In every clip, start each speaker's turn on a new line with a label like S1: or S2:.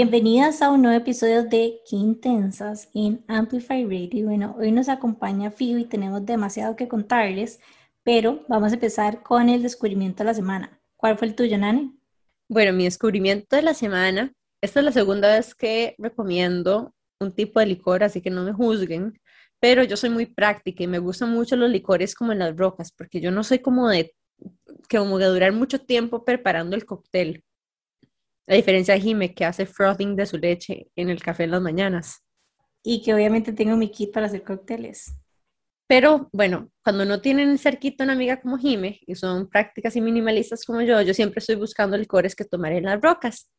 S1: Bienvenidas a un nuevo episodio de Qué Intensas en Amplify Radio. Bueno, hoy nos acompaña Fio y tenemos demasiado que contarles, pero vamos a empezar con el descubrimiento de la semana. ¿Cuál fue el tuyo, Nani?
S2: Bueno, mi descubrimiento de la semana, esta es la segunda vez que recomiendo un tipo de licor, así que no me juzguen, pero yo soy muy práctica y me gustan mucho los licores como en las rocas, porque yo no soy como de, como de durar mucho tiempo preparando el cóctel. A diferencia de Jime, que hace frothing de su leche en el café en las mañanas.
S1: Y que obviamente tengo mi kit para hacer cócteles.
S2: Pero bueno, cuando no tienen cerquita una amiga como Jime y son prácticas y minimalistas como yo, yo siempre estoy buscando licores que tomar en las rocas.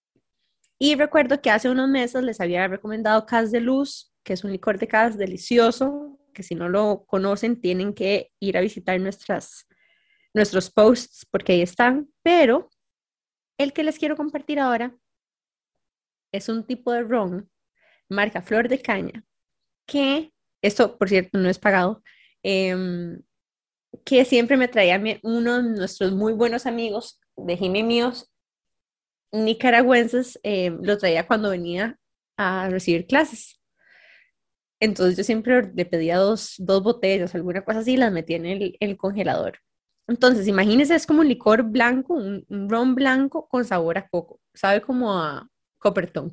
S2: Y recuerdo que hace unos meses les había recomendado Cas de Luz, que es un licor de Cas delicioso, que si no lo conocen tienen que ir a visitar nuestras, nuestros posts porque ahí están. Pero el que les quiero compartir ahora es un tipo de ron, marca Flor de Caña, que, esto por cierto no es pagado, em, que siempre me traía uno de nuestros muy buenos amigos de Jimmy míos, nicaragüenses, em, lo traía cuando venía a recibir clases. Entonces yo siempre le pedía dos, dos botellas, alguna cosa así, y las metía en el, el congelador. Entonces, imagínense, es como un licor blanco, un, ron blanco con sabor a coco, sabe como a Coppertone.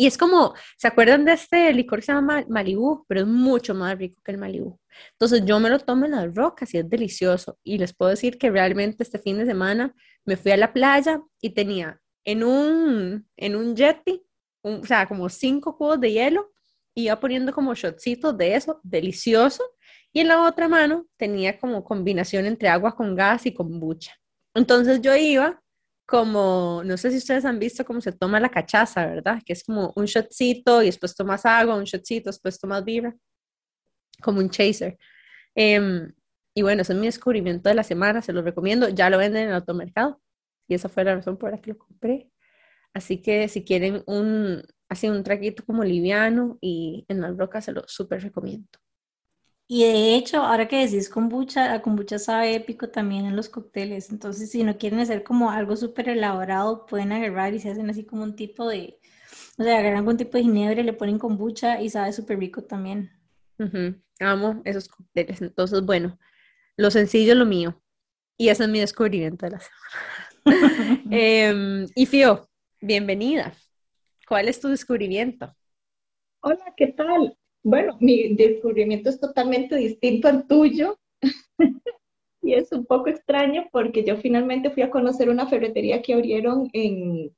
S2: Y es como, ¿se acuerdan de este licor que se llama Malibu? Pero es mucho más rico que el Malibu. Entonces yo me lo tomo en las rocas y es delicioso. Y les puedo decir que realmente este fin de semana me fui a la playa y tenía en un, en un jetty, o sea, como cinco cubos de hielo, y iba poniendo como shotcitos de eso, delicioso. Y en la otra mano tenía como combinación entre agua con gas y kombucha. Entonces yo iba como, no sé si ustedes han visto cómo se toma la cachaza, ¿verdad? Que es como un shotcito y después tomas agua, un shotcito, después tomas vibra, como un chaser. Em, y bueno, ese es mi descubrimiento de la semana, se lo recomiendo, ya lo venden en el automercado y esa fue la razón por la que lo compré. Así que si quieren un, así un traguito como liviano y en las rocas, se lo súper recomiendo.
S1: Y de hecho, ahora que decís kombucha, la kombucha sabe épico también en los cócteles. Entonces, si no quieren hacer como algo súper elaborado, pueden agarrar y se hacen así como un tipo de, o sea, agarran algún tipo de ginebra, le ponen kombucha y sabe súper rico también.
S2: Amo esos cócteles. Entonces, bueno, lo sencillo es lo mío. Y ese es mi descubrimiento de la semana. Em, y Fio, bienvenida. ¿Cuál es tu descubrimiento?
S3: Hola, ¿qué tal? Bueno, mi descubrimiento es totalmente distinto al tuyo. y es un poco extraño porque yo finalmente fui a conocer una ferretería que abrieron en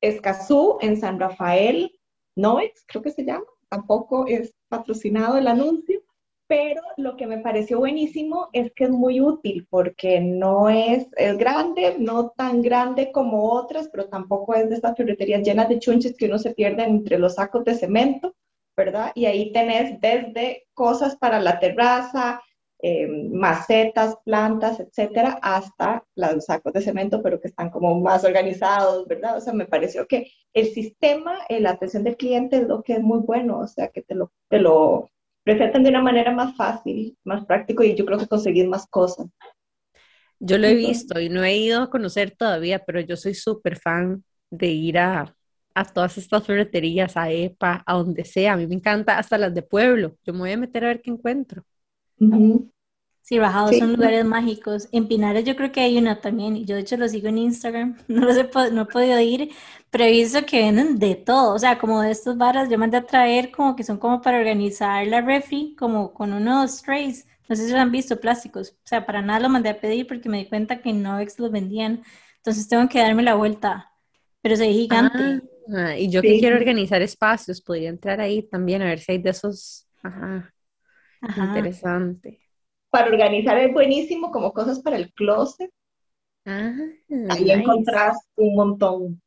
S3: Escazú, en San Rafael, Noex, creo que se llama. Tampoco es patrocinado el anuncio, pero lo que me pareció buenísimo es que es muy útil porque no es, es grande, no tan grande como otras, pero tampoco es de estas ferreterías llenas de chunches que uno se pierde entre los sacos de cemento ¿verdad? Y ahí tenés desde cosas para la terraza, em, macetas, plantas, etcétera, hasta los sacos de cemento, pero que están como más organizados, ¿verdad? O sea, me pareció que el sistema, eh, la atención del cliente es lo que es muy bueno, o sea, que te lo, te lo presentan de una manera más fácil, más práctico y yo creo que conseguís más cosas.
S2: Yo lo he visto y no he ido a conocer todavía, pero yo soy súper fan de ir a, a todas estas ferreterías, a EPA, a donde sea. A mí me encanta hasta las de pueblo. Yo me voy a meter a ver qué encuentro.
S1: Sí, bajados son lugares mágicos. En Pinares yo creo que hay una también. Yo de hecho lo sigo en Instagram. No, lo sé, no he podido ir, pero he visto que venden de todo. O sea, como de estos barras, yo mandé a traer como que son como para organizar la refri, como con unos trays. No sé si lo han visto, plásticos. O sea, para nada lo mandé a pedir porque me di cuenta que en Novex los vendían. Entonces tengo que darme la vuelta. Pero soy gigante. Ah.
S2: Ah, y yo que quiero organizar espacios, podría entrar ahí también a ver si hay de esos. Ajá. Interesante.
S3: Para organizar es buenísimo, como cosas para el closet. Ah, ahí encontrás un montón.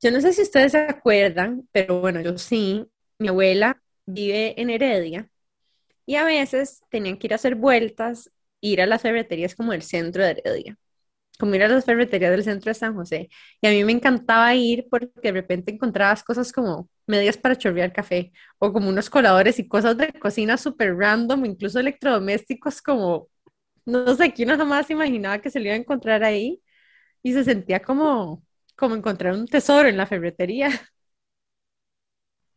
S2: Yo no sé si ustedes se acuerdan, pero bueno, yo sí. Mi abuela vive en Heredia y a veces tenían que ir a hacer vueltas, ir a las ferreterías como el centro de Heredia como ir a las ferreterías del centro de San José. Y a mí me encantaba ir porque de repente encontrabas cosas como medias para chorrear café o como unos coladores y cosas de cocina súper random, incluso electrodomésticos como, no sé, que uno jamás imaginaba que se le iba a encontrar ahí y se sentía como, como encontrar un tesoro en la ferretería.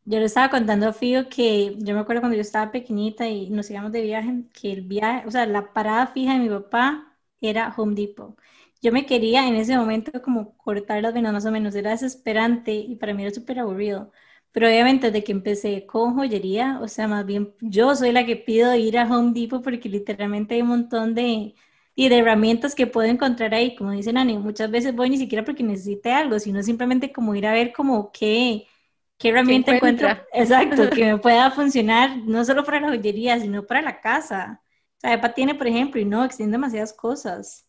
S1: Yo le estaba contando a Fío que yo me acuerdo cuando yo estaba pequeñita y nos íbamos de viaje, que el viaje, o sea, la parada fija de mi papá era Home Depot. Yo me quería en ese momento como cortar las venas más o menos, era desesperante y para mí era súper aburrido. Pero obviamente desde que empecé con joyería, o sea, más bien yo soy la que pido ir a Home Depot porque literalmente hay un montón de, y de herramientas que puedo encontrar ahí, como dicen Ani, muchas veces voy ni siquiera porque necesite algo, sino simplemente como ir a ver como qué, qué herramienta encuentro, exacto, que me pueda funcionar no solo para la joyería, sino para la casa. O sea, EPA tiene, por ejemplo, y no, extiende demasiadas cosas.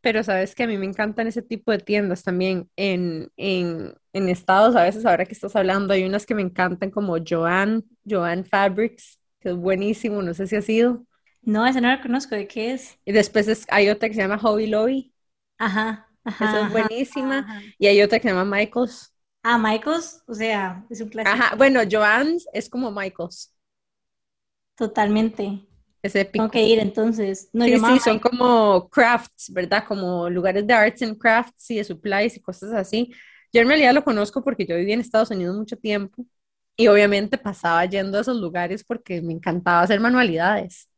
S2: Pero sabes que a mí me encantan ese tipo de tiendas también en, en, en Estados, a veces ahora que estás hablando, hay unas que me encantan como Joanne, Joanne Fabrics, que es buenísimo, no sé si ha sido.
S1: No, esa no la conozco, ¿de qué es?
S2: Y después hay otra que se llama Hobby Lobby.
S1: Ajá, ajá.
S2: Esa es buenísima. Y hay otra que se llama Michaels.
S1: Ah, Michaels, o sea, es un clásico.
S2: Ajá, bueno, Joann's es como Michaels.
S1: Totalmente.
S2: Es épico.
S1: Tengo que ir entonces.
S2: No, sí, sí, son como crafts, ¿verdad? Como lugares de arts and crafts y de supplies y cosas así. Yo en realidad lo conozco porque yo viví en Estados Unidos mucho tiempo y obviamente pasaba yendo a esos lugares porque me encantaba hacer manualidades.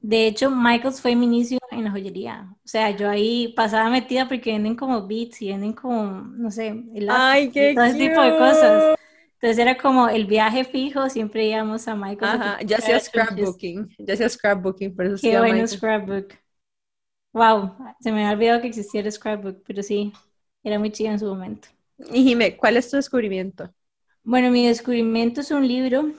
S1: De hecho, Michaels fue mi inicio en la joyería. O sea, yo ahí pasaba metida porque venden como beats y venden como, no sé,
S2: Ay, qué
S1: todo ese tipo de cosas. Entonces era como el viaje fijo, siempre íbamos a Michaels.
S2: Ajá, ya hacía scrapbooking, ya hacía scrapbooking, por eso
S1: Qué bueno scrapbook. Wow, se me había olvidado que existiera scrapbook, pero sí, era muy chido en su momento.
S2: Y Jimé, ¿cuál es tu descubrimiento?
S1: Bueno, mi descubrimiento es un libro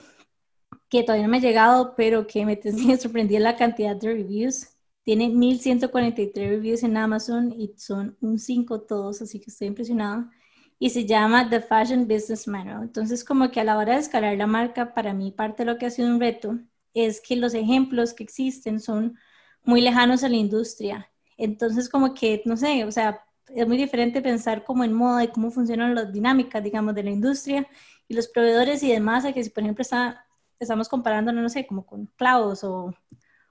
S1: que todavía no me ha llegado, pero que me, me sorprendió la cantidad de reviews. Tiene 1143 reviews en Amazon y son un 5 todos, así que estoy impresionada. Y se llama The Fashion Business Manual. Entonces, como que a la hora de escalar la marca, para mí parte de lo que ha sido un reto es que los ejemplos que existen son muy lejanos a la industria. Entonces, como que, no sé, o sea, es muy diferente pensar como en moda y cómo funcionan las dinámicas, digamos, de la industria y los proveedores y demás, a que si, por ejemplo, está estamos comparando, no sé, como con clavos o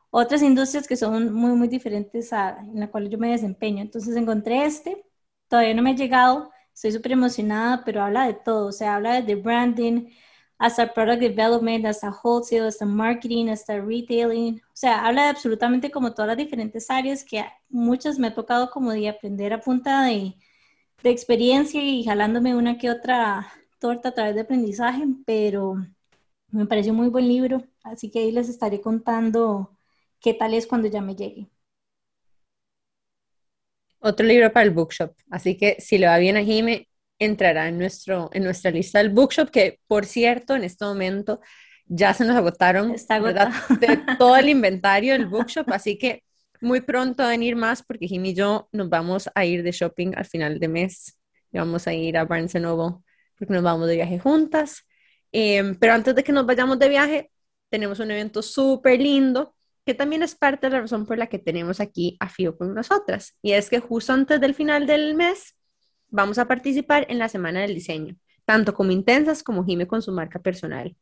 S1: otras industrias que son muy, muy diferentes a en la cual yo me desempeño. Entonces encontré este, todavía no me ha llegado, estoy súper emocionada, pero habla de todo, o sea, habla de branding, hasta product development, hasta wholesale, hasta marketing, hasta retailing, o sea, habla de absolutamente como todas las diferentes áreas que muchas me ha tocado como de aprender a punta de, experiencia y jalándome una que otra torta a través de aprendizaje, pero me pareció muy buen libro, así que ahí les estaré contando qué tal es cuando ya me llegue.
S2: Otro libro para el bookshop, así que si le va bien a Jime, entrará en, nuestro, en nuestra lista del bookshop, que por cierto, en este momento ya se nos agotaron de todo el inventario del bookshop, así que muy pronto van a venir más porque Jimmy y yo nos vamos a ir de shopping al final de mes. Y vamos a ir a Barnes Noble porque nos vamos de viaje juntas. Em, pero antes de que nos vayamos de viaje, tenemos un evento súper lindo que también es parte de la razón por la que tenemos aquí a FIO con nosotras. Y es que justo antes del final del mes vamos a participar en la Semana del Diseño, tanto como Intensas como Jime con su marca personal.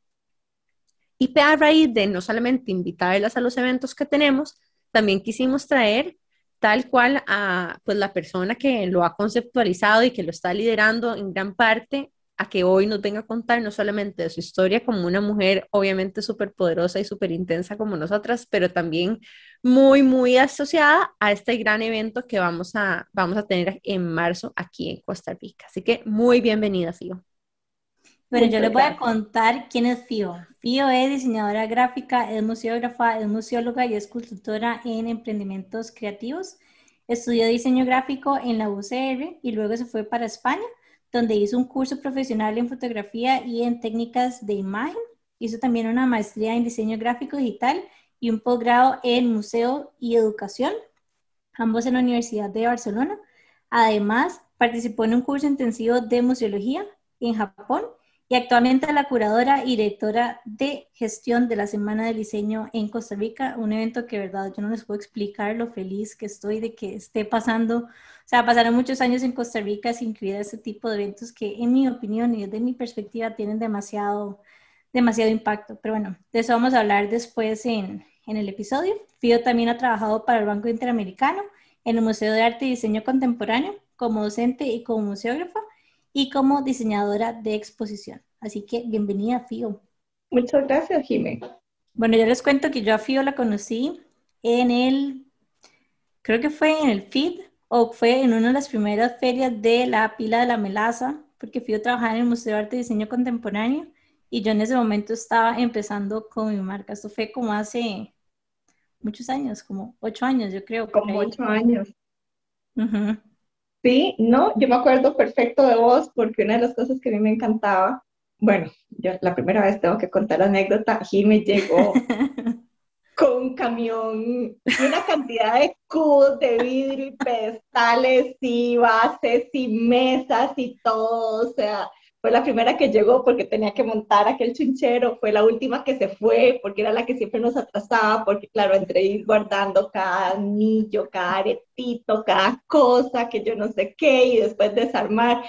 S2: Y a raíz de no solamente invitarlas a los eventos que tenemos, también quisimos traer tal cual a pues, la persona que lo ha conceptualizado y que lo está liderando en gran parte a que hoy nos venga a contar no solamente de su historia como una mujer obviamente súper poderosa y súper intensa como nosotras, pero también muy, muy asociada a este gran evento que vamos a, vamos a tener en marzo aquí en Costa Rica. Así que muy bienvenida, Fío.
S1: Bueno, yo les voy a contar quién es Fío. Fío es diseñadora gráfica, es museógrafa, es museóloga y es consultora en emprendimientos creativos. Estudió diseño gráfico en la UCR y luego se fue para España donde hizo un curso profesional en fotografía y en técnicas de imagen. Hizo también una maestría en diseño gráfico digital y un posgrado en museo y educación, ambos en la Universidad de Barcelona. Además, participó en un curso intensivo de museología en Japón y actualmente la curadora y directora de gestión de la Semana del Diseño en Costa Rica, un evento que, verdad, yo no les puedo explicar lo feliz que estoy de que esté pasando. O sea, pasaron muchos años en Costa Rica sin incluir este tipo de eventos que, en mi opinión y desde mi perspectiva, tienen demasiado, demasiado impacto. Pero bueno, de eso vamos a hablar después en, en el episodio. Fío también ha trabajado para el Banco Interamericano en el Museo de Arte y Diseño Contemporáneo como docente y como museógrafa y como diseñadora de exposición. Así que bienvenida, Fío.
S3: Muchas gracias, Jimé.
S1: Bueno, yo les cuento que yo a Fío la conocí en el, creo que fue en el FID o fue en una de las primeras ferias de la pila de la melaza, porque Fío trabajaba en el Museo de Arte y Diseño Contemporáneo y yo en ese momento estaba empezando con mi marca. Esto fue como hace muchos años, como ocho años, yo creo.
S3: Como ocho años. Sí, no, yo me acuerdo perfecto de vos porque una de las cosas que a mí me encantaba, bueno, yo la primera vez tengo que contar la anécdota, me llegó con un camión y una cantidad de cubos de vidrio y pedestales y bases y mesas y todo, o sea, fue la primera que llegó porque tenía que montar aquel chinchero, fue la última que se fue porque era la que siempre nos atrasaba, porque claro, entre ir guardando cada anillo, cada aretito, cada cosa, que yo no sé qué, y después desarmar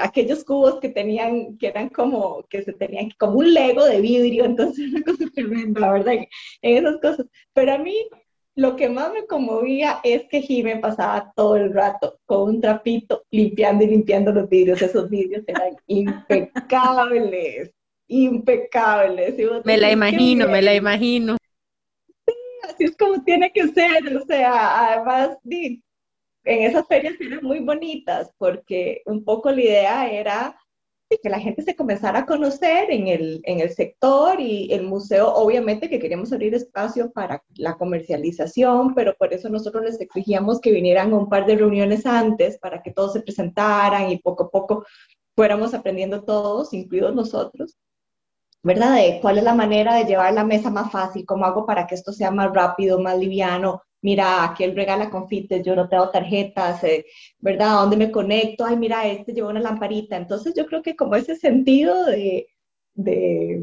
S3: aquellos cubos que tenían, que eran como, que se tenían como un lego de vidrio, entonces una cosa tremenda, la verdad, en esas cosas. Pero a mí lo que más me conmovía es que Jimé pasaba todo el rato con un trapito limpiando y limpiando los vidrios. Esos vidrios eran impecables, impecables.
S2: Me la imagino, me la imagino.
S3: Sí, así es como tiene que ser. O sea, además, en esas ferias eran muy bonitas porque un poco la idea era que la gente se comenzara a conocer en el, en el sector y el museo, obviamente que queríamos abrir espacio para la comercialización, pero por eso nosotros les exigíamos que vinieran un par de reuniones antes para que todos se presentaran y poco a poco fuéramos aprendiendo todos, incluidos nosotros, ¿verdad? De cuál es la manera de llevar la mesa más fácil, cómo hago para que esto sea más rápido, más liviano, mira, aquel regala confites, yo no tengo tarjetas, eh, ¿verdad? ¿A dónde me conecto? Ay, mira, este lleva una lamparita. Entonces yo creo que como ese sentido de, de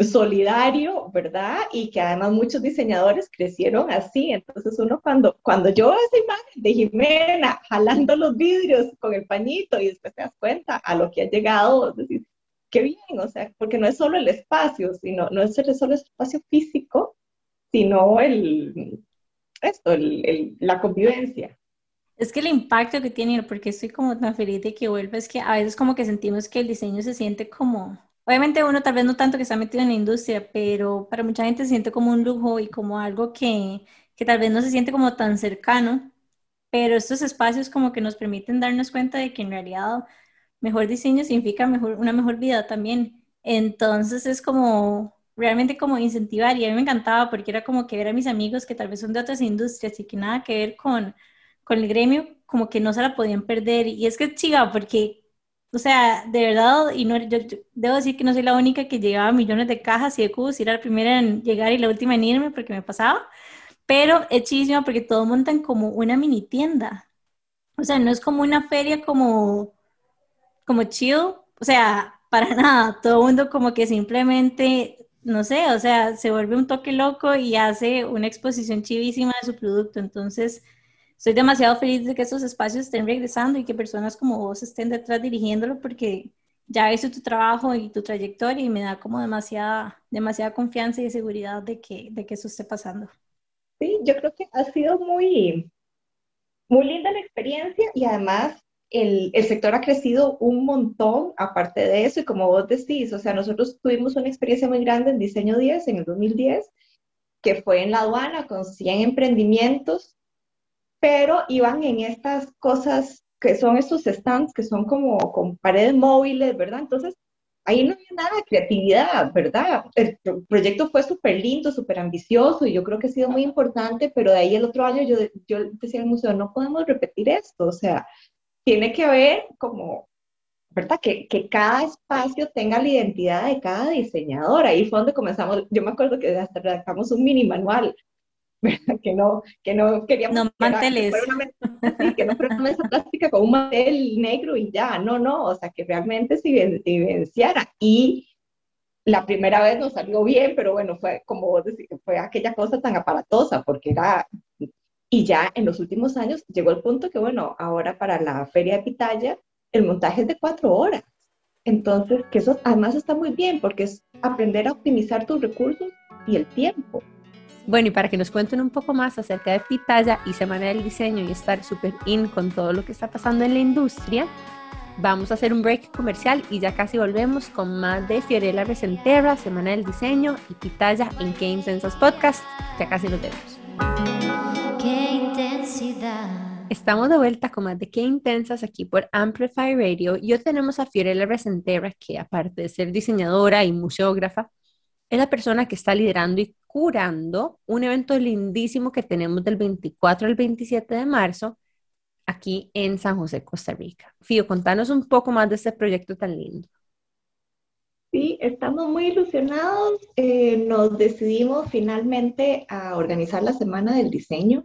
S3: solidario, ¿verdad? Y que además muchos diseñadores crecieron así. Entonces uno cuando, cuando yo veo esa imagen de Jimena jalando los vidrios con el pañito y después te das cuenta a lo que ha llegado, decir, qué bien, o sea, porque no es solo el espacio, sino no es solo el espacio físico, sino el, esto, el, la convivencia.
S1: Es que el impacto que tiene, porque estoy como tan feliz de que vuelva, es que a veces como que sentimos que el diseño se siente como, obviamente uno tal vez no tanto que está metido en la industria, pero para mucha gente se siente como un lujo y como algo que, que tal vez no se siente como tan cercano, pero estos espacios como que nos permiten darnos cuenta de que en realidad mejor diseño significa mejor, una mejor vida también. Entonces es como realmente como incentivar y a mí me encantaba porque era como que ver a mis amigos que tal vez son de otras industrias y que nada que ver con, con el gremio, como que no se la podían perder. Y es que chiga, porque, o sea, de verdad, y no, yo, debo decir que no soy la única que llevaba millones de cajas y de cubos y era la primera en llegar y la última en irme porque me pasaba, pero es chidísimo porque todo montan como una mini tienda. O sea, no es como una feria como, como chill, o sea, para nada, todo el mundo como que simplemente no sé, o sea, se vuelve un toque loco y hace una exposición chivísima de su producto. Entonces, estoy demasiado feliz de que estos espacios estén regresando y que personas como vos estén detrás dirigiéndolo porque ya visto tu trabajo y tu trayectoria y me da como demasiada, demasiada confianza y seguridad de que, de que eso esté pasando.
S3: Sí, yo creo que ha sido muy, muy linda la experiencia y además el, sector ha crecido un montón aparte de eso y como vos decís, o sea, nosotros tuvimos una experiencia muy grande en Diseño 10 en el 2010, que fue en la aduana con 100 emprendimientos, pero iban en estas cosas que son estos stands que son como con paredes móviles, ¿verdad? Entonces, ahí no había nada de creatividad, ¿verdad? El proyecto fue súper lindo, súper ambicioso y yo creo que ha sido muy importante, pero de ahí el otro año yo, yo decía al museo, no podemos repetir esto, o sea, tiene que ver como, ¿verdad? Que, que, cada espacio tenga la identidad de cada diseñador. Ahí fue donde comenzamos, yo me acuerdo que hasta redactamos un mini manual, ¿verdad? Que no, que no queríamos...
S1: No manteles.
S3: Que, no fuera una mesa plástica con un mantel negro y ya, no, no, o sea, que realmente se evidenciara. Y la primera vez nos salió bien, pero bueno, fue como vos decís, fue aquella cosa tan aparatosa, porque era y ya en los últimos años llegó el punto que, bueno, ahora para la feria de Pitaya, el montaje es de cuatro horas. Entonces, que eso además está muy bien porque es aprender a optimizar tus recursos y el tiempo.
S2: Bueno, y para que nos cuenten un poco más acerca de Pitaya y Semana del Diseño y estar súper in con todo lo que está pasando en la industria, vamos a hacer un break comercial y ya casi volvemos con más de Fiorella Resenterra, Semana del Diseño y Pitaya en Games Sensas Podcast. Ya casi nos vemos. Estamos de vuelta con más de Qué Intensas aquí por Amplify Radio y hoy tenemos a Fiorella Resenterra que aparte de ser diseñadora y museógrafa, es la persona que está liderando y curando un evento lindísimo que tenemos del 24 al 27 de marzo aquí en San José, Costa Rica. Fío, contanos un poco más de este proyecto tan lindo.
S3: Sí, estamos muy ilusionados. Eh, nos decidimos finalmente a organizar la Semana del Diseño.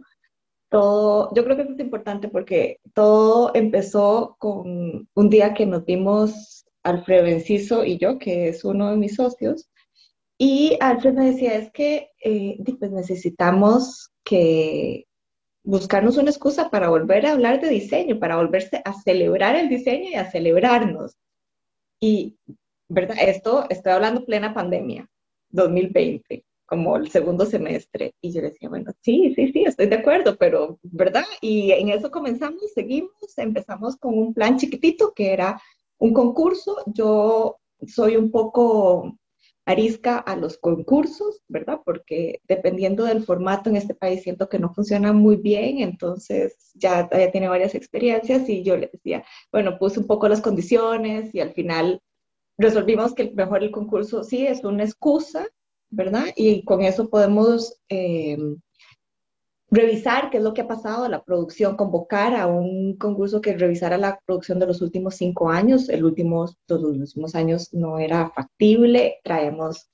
S3: Todo, yo creo que eso es importante porque todo empezó con un día que nos vimos Alfredo Enciso y yo, que es uno de mis socios, y Alfred me decía, es que eh, pues necesitamos que buscarnos una excusa para volver a hablar de diseño, para volverse a celebrar el diseño y a celebrarnos. Y, ¿verdad? Esto, estoy hablando plena pandemia, 2020, como el segundo semestre. Y yo decía, bueno, sí, sí, sí, estoy de acuerdo, pero, ¿verdad? Y en eso comenzamos, seguimos, empezamos con un plan chiquitito que era un concurso. Yo soy un poco arisca a los concursos, ¿verdad? Porque dependiendo del formato en este país siento que no funciona muy bien, entonces ya, ya tiene varias experiencias y yo le decía, bueno, puse un poco las condiciones y al final resolvimos que mejor el concurso sí es una excusa, ¿verdad? Y con eso podemos eh, revisar qué es lo que ha pasado, la producción, convocar a un concurso que revisara la producción de los últimos cinco años. El último, los últimos años no era factible, traemos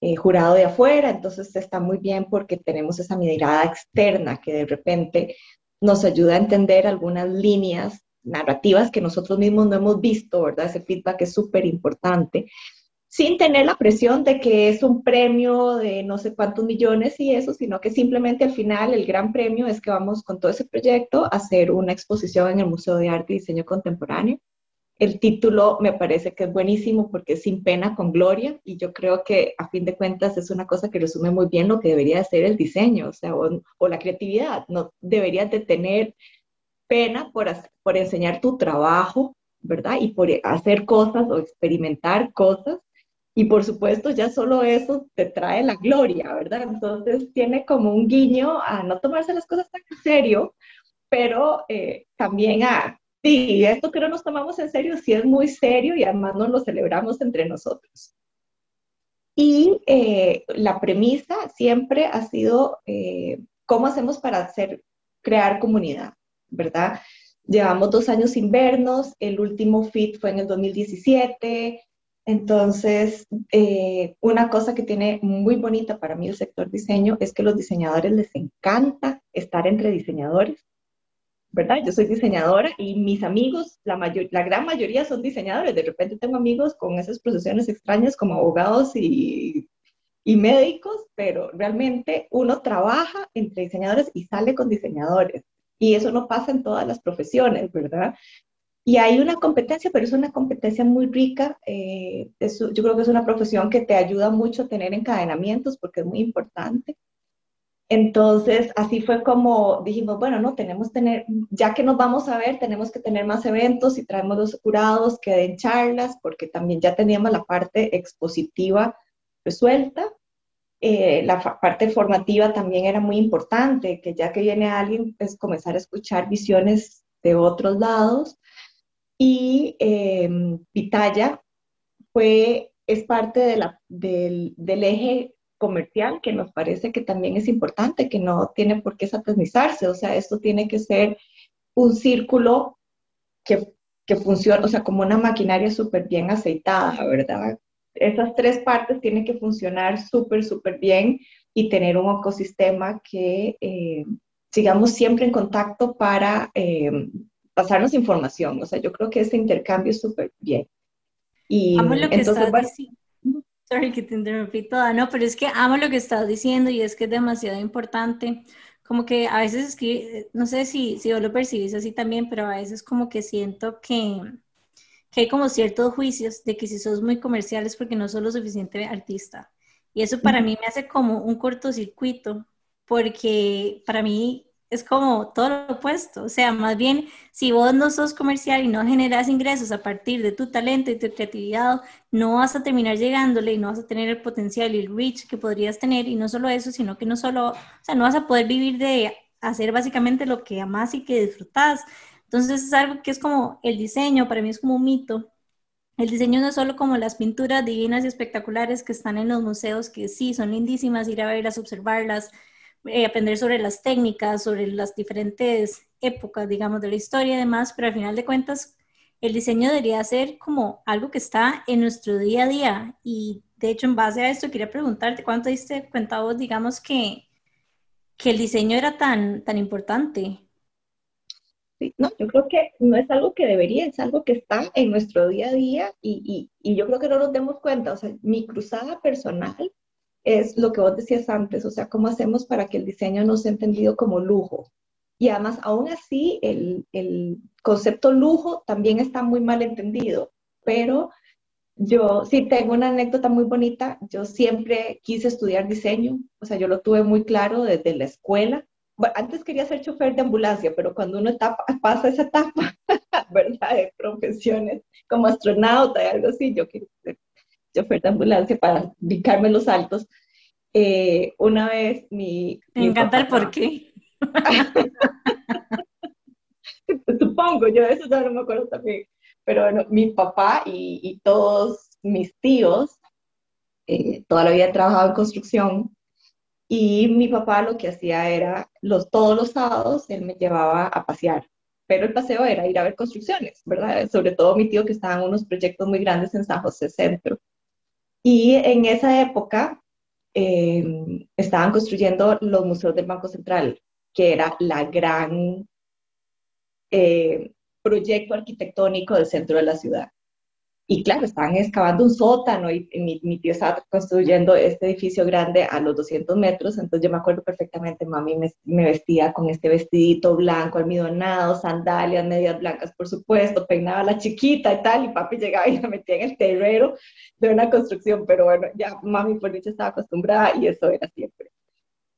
S3: eh, jurado de afuera, entonces está muy bien porque tenemos esa mirada externa que de repente nos ayuda a entender algunas líneas narrativas que nosotros mismos no hemos visto, ¿verdad? Ese feedback es súper importante sin tener la presión de que es un premio de no sé cuántos millones y eso, sino que simplemente al final el gran premio es que vamos con todo ese proyecto a hacer una exposición en el Museo de Arte y Diseño Contemporáneo. El título me parece que es buenísimo porque es sin pena con gloria y yo creo que a fin de cuentas es una cosa que resume muy bien lo que debería ser el diseño, o sea, o, la creatividad. No deberías de tener pena por, por enseñar tu trabajo, ¿verdad? Y por hacer cosas o experimentar cosas y por supuesto, ya solo eso te trae la gloria, ¿verdad? Entonces tiene como un guiño a no tomarse las cosas tan en serio, pero eh, también a, sí, esto que no nos tomamos en serio sí es muy serio y además nos lo celebramos entre nosotros. Y eh, la premisa siempre ha sido eh, cómo hacemos para hacer, crear comunidad, ¿verdad? Llevamos dos años sin vernos, el último fit fue en el 2017, entonces, eh, una cosa que tiene muy bonita para mí el sector diseño es que los diseñadores les encanta estar entre diseñadores, ¿verdad? Yo soy diseñadora y mis amigos, la, mayor, la gran mayoría son diseñadores. De repente tengo amigos con esas profesiones extrañas como abogados y, y médicos, pero realmente uno trabaja entre diseñadores y sale con diseñadores. Y eso no pasa en todas las profesiones, ¿verdad? Y hay una competencia, pero es una competencia muy rica. Eh, yo creo que es una profesión que te ayuda mucho a tener encadenamientos porque es muy importante. Entonces, así fue como dijimos, bueno, no, tenemos tener, ya que nos vamos a ver, tenemos que tener más eventos y traemos los curados que den charlas, porque también ya teníamos la parte expositiva resuelta. Eh, la parte formativa también era muy importante, que ya que viene alguien, pues comenzar a escuchar visiones de otros lados y eh, Pitaya fue, es parte de la, del, del, eje comercial que nos parece que también es importante, que no tiene por qué satanizarse, o sea, esto tiene que ser un círculo que, que funcione, o sea, como una maquinaria súper bien aceitada, ¿verdad? Esas tres partes tienen que funcionar súper, súper bien y tener un ecosistema que eh, sigamos siempre en contacto para eh, pasarnos información. O sea, yo creo que ese intercambio es súper bien.
S1: Y amo lo que entonces, estás diciendo. Sorry que te interrumpí toda, no, pero es que amo lo que estás diciendo y es que es demasiado importante. Como que a veces es que, no sé si, si vos lo percibís así también, pero a veces como que siento que, que hay como ciertos juicios de que si sos muy comercial es porque no sos lo suficiente artista Y eso para mí me hace como un cortocircuito, porque para mí es como todo lo opuesto. O sea, más bien, si vos no sos comercial y no generas ingresos a partir de tu talento y tu creatividad, no vas a terminar llegándole y no vas a tener el potencial y el reach que podrías tener. Y no solo eso, sino que no solo, o sea, no vas a poder vivir de hacer básicamente lo que amas y que disfrutas. Entonces es algo que es como el diseño, para mí es como un mito. El diseño no es solo como las pinturas divinas y espectaculares que están en los museos, que sí, son lindísimas, ir a verlas, observarlas, eh, aprender sobre las técnicas, sobre las diferentes épocas, digamos, de la historia y demás, pero al final de cuentas, el diseño debería ser como algo que está en nuestro día a día. Y de hecho, en base a esto, quería preguntarte, ¿cuánto diste cuenta vos, digamos, que, que el diseño era tan, tan importante?
S3: Sí, no, yo creo que no es algo que debería, es algo que está en nuestro día a día y, y, y yo creo que no nos demos cuenta. O sea, mi cruzada personal es lo que vos decías antes, o sea, cómo hacemos para que el diseño no sea entendido como lujo. Y además, aún así, el, el concepto lujo también está muy mal entendido, pero yo sí tengo una anécdota muy bonita. Yo siempre quise estudiar diseño, o sea, yo lo tuve muy claro desde la escuela. Bueno, antes quería ser chofer de ambulancia, pero cuando uno etapa, pasa esa etapa, ¿verdad? De profesiones como astronauta y algo así, yo quería chofer de ambulancia para brincarme los altos. Eh, una vez mi...
S1: Me encanta el por qué.
S3: Supongo, yo de eso no me acuerdo también. Pero bueno, mi papá y, y todos mis tíos eh, toda la vida he trabajado en construcción y mi papá lo que hacía era, los, todos los sábados, él me llevaba a pasear, pero el paseo era ir a ver construcciones, ¿verdad? Sobre todo mi tío que estaba en unos proyectos muy grandes en San José Centro. Y en esa época eh, estaban construyendo los museos del Banco Central, que era la gran eh, proyecto arquitectónico del centro de la ciudad. Y claro, estaban excavando un sótano y, mi, tío estaba construyendo este edificio grande a los 200 metros, entonces yo me acuerdo perfectamente, mami me, vestía con este vestidito blanco, almidonado, sandalias, medias blancas, por supuesto, peinaba la chiquita y tal, y papi llegaba y la metía en el terrero de una construcción, pero bueno, ya mami por dicho estaba acostumbrada y eso era siempre.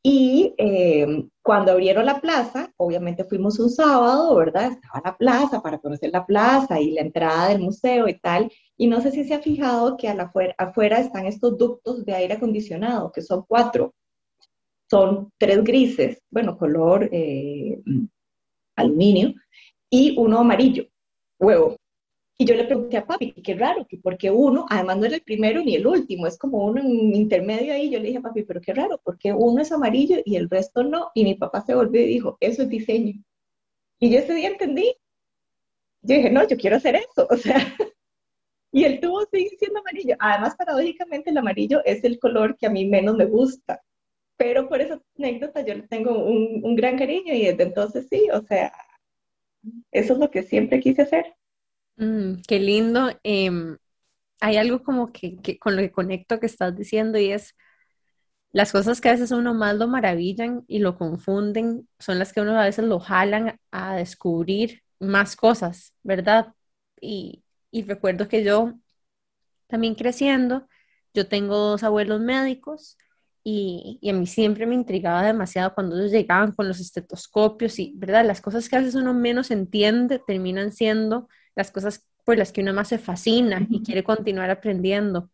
S3: Y eh, cuando abrieron la plaza, obviamente fuimos un sábado, ¿verdad? Estaba la plaza para conocer la plaza y la entrada del museo y tal. Y no sé si se ha fijado que afuera, afuera están estos ductos de aire acondicionado, que son cuatro. Son tres grises, bueno, color eh, aluminio, y uno amarillo, huevo. Y yo le pregunté a papi, qué raro, que porque uno, además no era el primero ni el último, es como uno en intermedio ahí. Yo le dije a papi, pero qué raro, porque uno es amarillo y el resto no. Y mi papá se volvió y dijo, eso es diseño. Y yo ese día entendí. Yo dije, no, yo quiero hacer eso, o sea. Y el tubo sigue siendo amarillo. Además, paradójicamente, el amarillo es el color que a mí menos me gusta. Pero por esa anécdota yo le tengo un, un gran cariño y desde entonces sí, o sea, eso es lo que siempre quise hacer.
S2: Mm, qué lindo. Em, hay algo como que, con lo que conecto que estás diciendo y es las cosas que a veces uno más lo maravillan y lo confunden son las que uno a veces lo jalan a descubrir más cosas, ¿verdad? Y, y recuerdo que yo también creciendo, yo tengo dos abuelos médicos y, y, a mí siempre me intrigaba demasiado cuando ellos llegaban con los estetoscopios y, ¿verdad? Las cosas que a veces uno menos entiende terminan siendo las cosas por las que uno más se fascina y quiere continuar aprendiendo.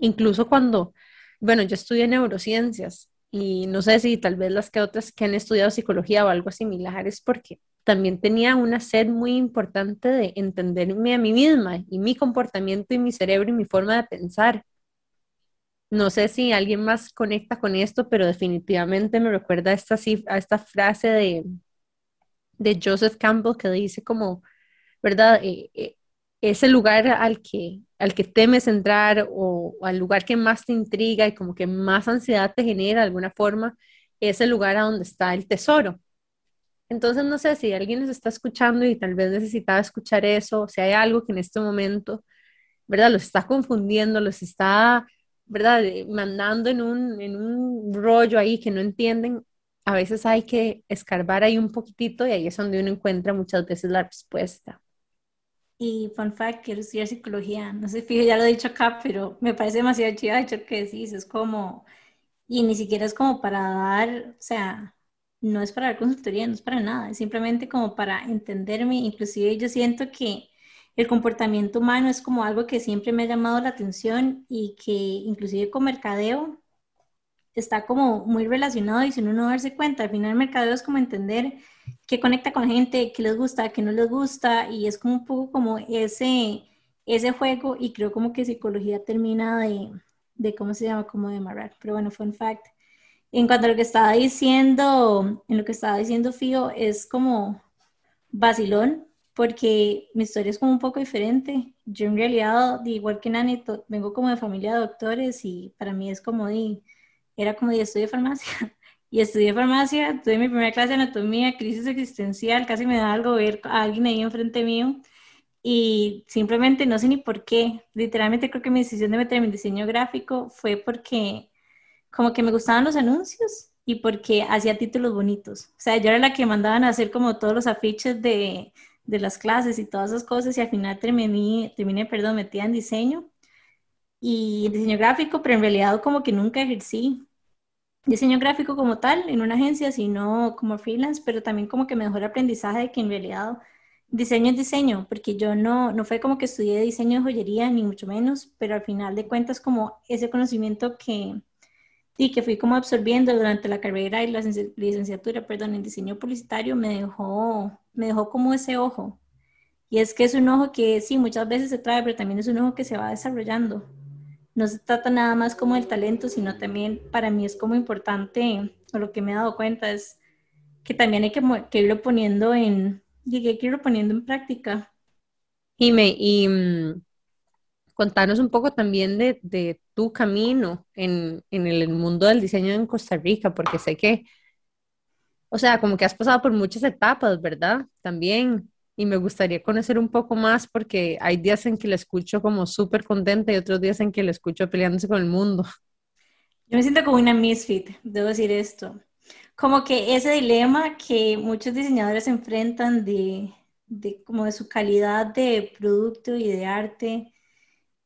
S2: Incluso cuando, bueno, yo estudié neurociencias y no sé si tal vez las que otras que han estudiado psicología o algo similar es porque también tenía una sed muy importante de entenderme a mí misma y mi comportamiento y mi cerebro y mi forma de pensar. No sé si alguien más conecta con esto, pero definitivamente me recuerda a esta, a esta frase de, de Joseph Campbell que dice como, ¿verdad? Eh, eh, ese lugar al que, al que temes entrar o, al lugar que más te intriga y como que más ansiedad te genera de alguna forma, es el lugar a donde está el tesoro. Entonces, no sé si alguien nos está escuchando y tal vez necesitaba escuchar eso, si hay algo que en este momento, ¿verdad? Los está confundiendo, los está, ¿verdad? Eh, mandando en un, en un rollo ahí que no entienden. A veces hay que escarbar ahí un poquitito y ahí es donde uno encuentra muchas veces la respuesta.
S1: Y fun fact, quiero estudiar psicología. No sé, fijo, ya lo he dicho acá, pero me parece demasiado chido hecho que decís. Es como, y ni siquiera es como para dar, o sea, no es para dar consultoría, no es para nada, es simplemente como para entenderme. Inclusive yo siento que el comportamiento humano es como algo que siempre me ha llamado la atención y que inclusive con mercadeo está como muy relacionado y si uno no darse cuenta, al final el mercadeo es como entender qué conecta con gente, qué les gusta, qué no les gusta y es como un poco como ese, ese juego y creo como que psicología termina de, de ¿cómo se llama? Como de amarrar. Pero bueno, fun fact. En cuanto a lo que estaba diciendo, en lo que estaba diciendo Fío, es como vacilón, porque mi historia es como un poco diferente. Yo en realidad, igual que Nani, vengo como de familia de doctores y para mí es como de, era como de estudio farmacia. Y estudié farmacia, tuve mi primera clase de anatomía, crisis existencial, casi me da algo ver a alguien ahí enfrente mío. Y simplemente no sé ni por qué. Literalmente creo que mi decisión de meterme en diseño gráfico fue porque como que me gustaban los anuncios y porque hacía títulos bonitos. O sea, yo era la que mandaban a hacer como todos los afiches de, de las clases y todas esas cosas y al final terminé, terminé, perdón, metida en diseño y diseño gráfico, pero en realidad como que nunca ejercí diseño gráfico como tal en una agencia, sino como freelance, pero también como que me dejó el aprendizaje de que en realidad diseño es diseño, porque yo no, no fue como que estudié diseño de joyería, ni mucho menos, pero al final de cuentas como ese conocimiento que, y que fui como absorbiendo durante la carrera y la licenciatura, perdón, en diseño publicitario, me dejó, me dejó como ese ojo. Y es que es un ojo que sí, muchas veces se trae, pero también es un ojo que se va desarrollando. No se trata nada más como del talento, sino también para mí es como importante, o lo que me he dado cuenta es que también hay que, que irlo poniendo en, y que irlo poniendo en práctica.
S2: Jime, y mm, contanos un poco también de, tu camino en, el mundo del diseño en Costa Rica, porque sé que, o sea, como que has pasado por muchas etapas, ¿verdad? También, y me gustaría conocer un poco más porque hay días en que la escucho como súper contenta y otros días en que la escucho peleándose con el mundo.
S1: Yo me siento como una misfit, debo decir esto. Como que ese dilema que muchos diseñadores enfrentan de, de como de su calidad de producto y de arte,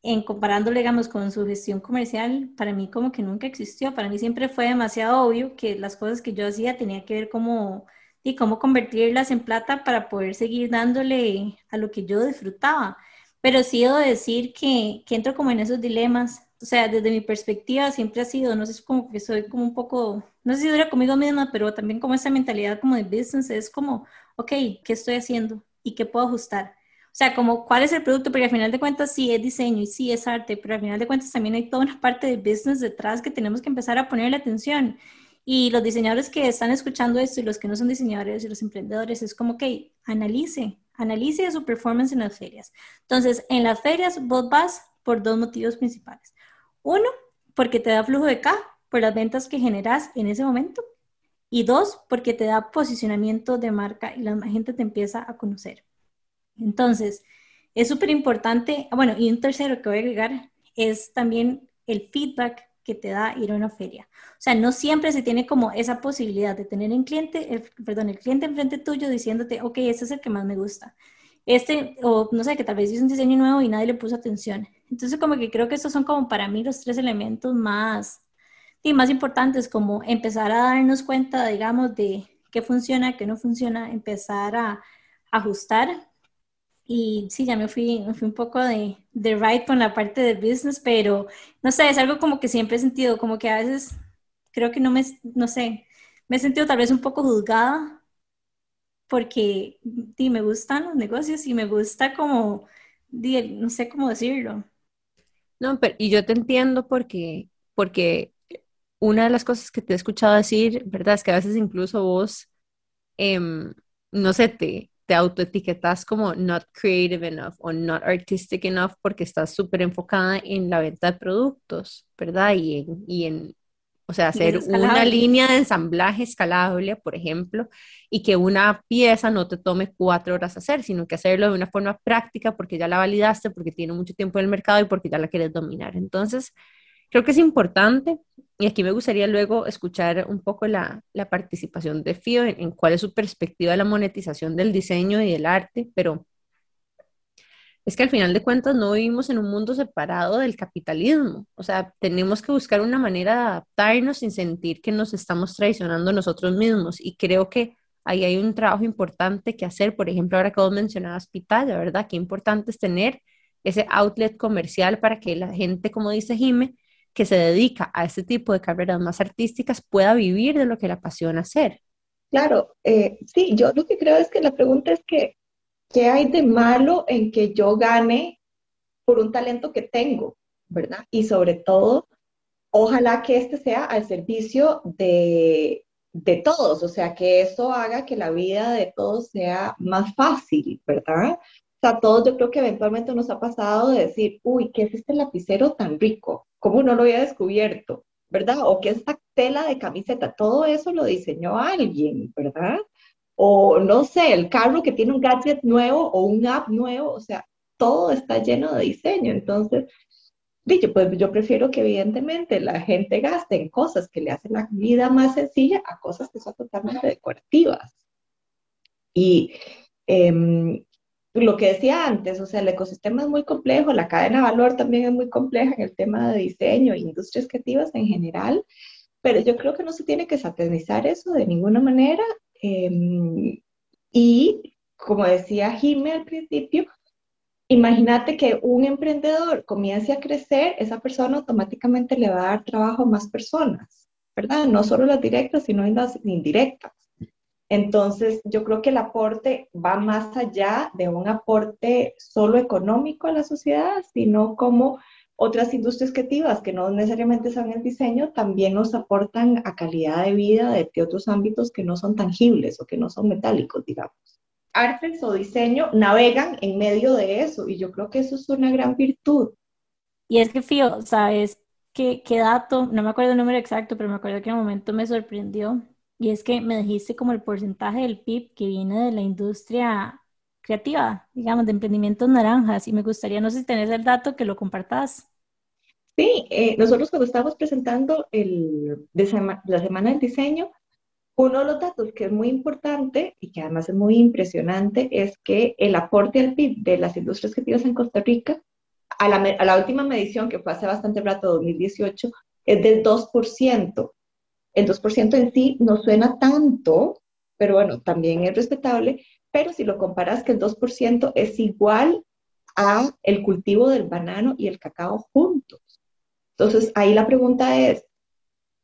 S1: en comparándolo, digamos, con su gestión comercial, para mí como que nunca existió. Para mí siempre fue demasiado obvio que las cosas que yo hacía tenía que ver como, y cómo convertirlas en plata para poder seguir dándole a lo que yo disfrutaba. Pero sí debo decir que, que entro como en esos dilemas. O sea, desde mi perspectiva siempre ha sido, no sé, es como que soy como un poco, no sé si dura conmigo misma, pero también como esa mentalidad como de business, es como, ok, ¿qué estoy haciendo? ¿Y qué puedo ajustar? O sea, como cuál es el producto, porque al final de cuentas sí es diseño y sí es arte, pero al final de cuentas también hay toda una parte de business detrás que tenemos que empezar a ponerle atención. Y los diseñadores que están escuchando esto y los que no son diseñadores y los emprendedores, es como que analice, analice su performance en las ferias. Entonces, en las ferias vos vas por dos motivos principales. Uno, porque te da flujo de caja por las ventas que generas en ese momento. Y dos, porque te da posicionamiento de marca y la gente te empieza a conocer. Entonces, es súper importante, bueno, y un tercero que voy a agregar es también el feedback que te da ir a una feria. O sea, no siempre se tiene como esa posibilidad de tener un cliente, el, perdón, el cliente enfrente tuyo diciéndote, ok, este es el que más me gusta. Este, o no sé, que tal vez hizo un diseño nuevo y nadie le puso atención. Entonces, como que creo que estos son como para mí los tres elementos más, y más importantes, como empezar a darnos cuenta, digamos, de qué funciona, qué no funciona, empezar a ajustar y sí, ya me fui, me fui un poco de, de right con la parte de business, pero no sé, es algo como que siempre he sentido, como que a veces creo que no me, no sé, me he sentido tal vez un poco juzgada porque sí, me gustan los negocios y me gusta como, no sé cómo decirlo.
S2: No, pero y yo te entiendo porque, porque una de las cosas que te he escuchado decir, ¿verdad? Es que a veces incluso vos, em, no sé, te, te autoetiquetas como not creative enough o not artistic enough porque estás súper enfocada en la venta de productos, ¿verdad? Y en, y en o sea, hacer una línea de ensamblaje escalable, por ejemplo, y que una pieza no te tome cuatro horas hacer, sino que hacerlo de una forma práctica porque ya la validaste, porque tiene mucho tiempo en el mercado y porque ya la quieres dominar. Entonces, creo que es importante y aquí me gustaría luego escuchar un poco la, participación de FIO en, cuál es su perspectiva de la monetización del diseño y del arte, pero es que al final de cuentas no vivimos en un mundo separado del capitalismo. O sea, tenemos que buscar una manera de adaptarnos sin sentir que nos estamos traicionando nosotros mismos. Y creo que ahí hay un trabajo importante que hacer. Por ejemplo, ahora que vos mencionabas Pitaya, ¿verdad? Qué importante es tener ese outlet comercial para que la gente, como dice Jime, que se dedica a este tipo de carreras más artísticas pueda vivir de lo que le apasiona hacer.
S3: Claro, eh, sí, yo lo que creo es que la pregunta es que, ¿qué hay de malo en que yo gane por un talento que tengo, verdad? Y sobre todo, ojalá que este sea al servicio de, de todos, o sea, que eso haga que la vida de todos sea más fácil, ¿verdad? Sea, todos yo creo que eventualmente nos ha pasado de decir, uy, ¿qué es este lapicero tan rico? ¿Cómo no lo había descubierto? ¿verdad? O que esta tela de camiseta, todo eso lo diseñó alguien, ¿verdad? O no sé, el carro que tiene un gadget nuevo o un app nuevo, o sea, todo está lleno de diseño. Entonces, dicho, pues yo prefiero que evidentemente la gente gaste en cosas que le hacen la vida más sencilla a cosas que son totalmente decorativas. Y eh, lo que decía antes, o sea, el ecosistema es muy complejo, la cadena de valor también es muy compleja en el tema de diseño e industrias creativas en general, pero yo creo que no se tiene que satanizar eso de ninguna manera. Em, y como decía Jimmy al principio, imagínate que un emprendedor comience a crecer, esa persona automáticamente le va a dar trabajo a más personas, ¿verdad? No solo las directas, sino las indirectas. Entonces, yo creo que el aporte va más allá de un aporte solo económico a la sociedad, sino como otras industrias creativas que no necesariamente son el diseño, también nos aportan a calidad de vida de, otros ámbitos que no son tangibles o que no son metálicos, digamos. Artes o diseño navegan en medio de eso y yo creo que eso es una gran virtud.
S1: Y es que, Fío, ¿sabes qué, qué dato? No me acuerdo el número exacto, pero me acuerdo que en un momento me sorprendió y es que me dijiste como el porcentaje del PIB que viene de la industria creativa, digamos, de emprendimientos naranjas. Y me gustaría, no sé si tenés el dato, que lo compartas.
S3: Sí, eh, nosotros cuando estábamos presentando el, la Semana del Diseño, uno de los datos que es muy importante y que además es muy impresionante es que el aporte al PIB de las industrias creativas en Costa Rica, a la, a la última medición que fue hace bastante rato, 2018, es del 2%. El 2% en sí no suena tanto, pero bueno, también es respetable, pero si lo comparas que el 2% es igual a el cultivo del banano y el cacao juntos. Entonces, ahí la pregunta es,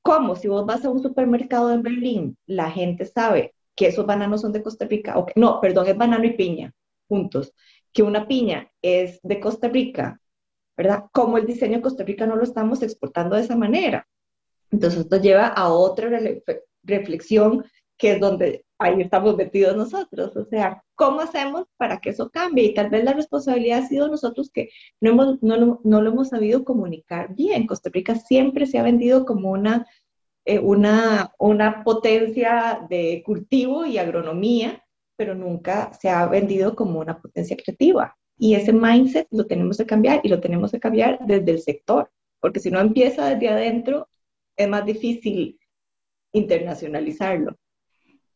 S3: ¿cómo? Si vos vas a un supermercado en Berlín, la gente sabe que esos bananos son de Costa Rica, o no, perdón, es banano y piña, juntos, que una piña es de Costa Rica, ¿verdad? ¿Cómo el diseño de Costa Rica no lo estamos exportando de esa manera? Entonces esto lleva a otra reflexión que es donde ahí estamos metidos nosotros, o sea, ¿cómo hacemos para que eso cambie? Y tal vez la responsabilidad ha sido nosotros que no, hemos, no, no lo hemos sabido comunicar bien. Costa Rica siempre se ha vendido como una, eh, una, una potencia de cultivo y agronomía, pero nunca se ha vendido como una potencia creativa. Y ese mindset lo tenemos que cambiar y lo tenemos que cambiar desde el sector, porque si no empieza desde adentro, es más difícil internacionalizarlo.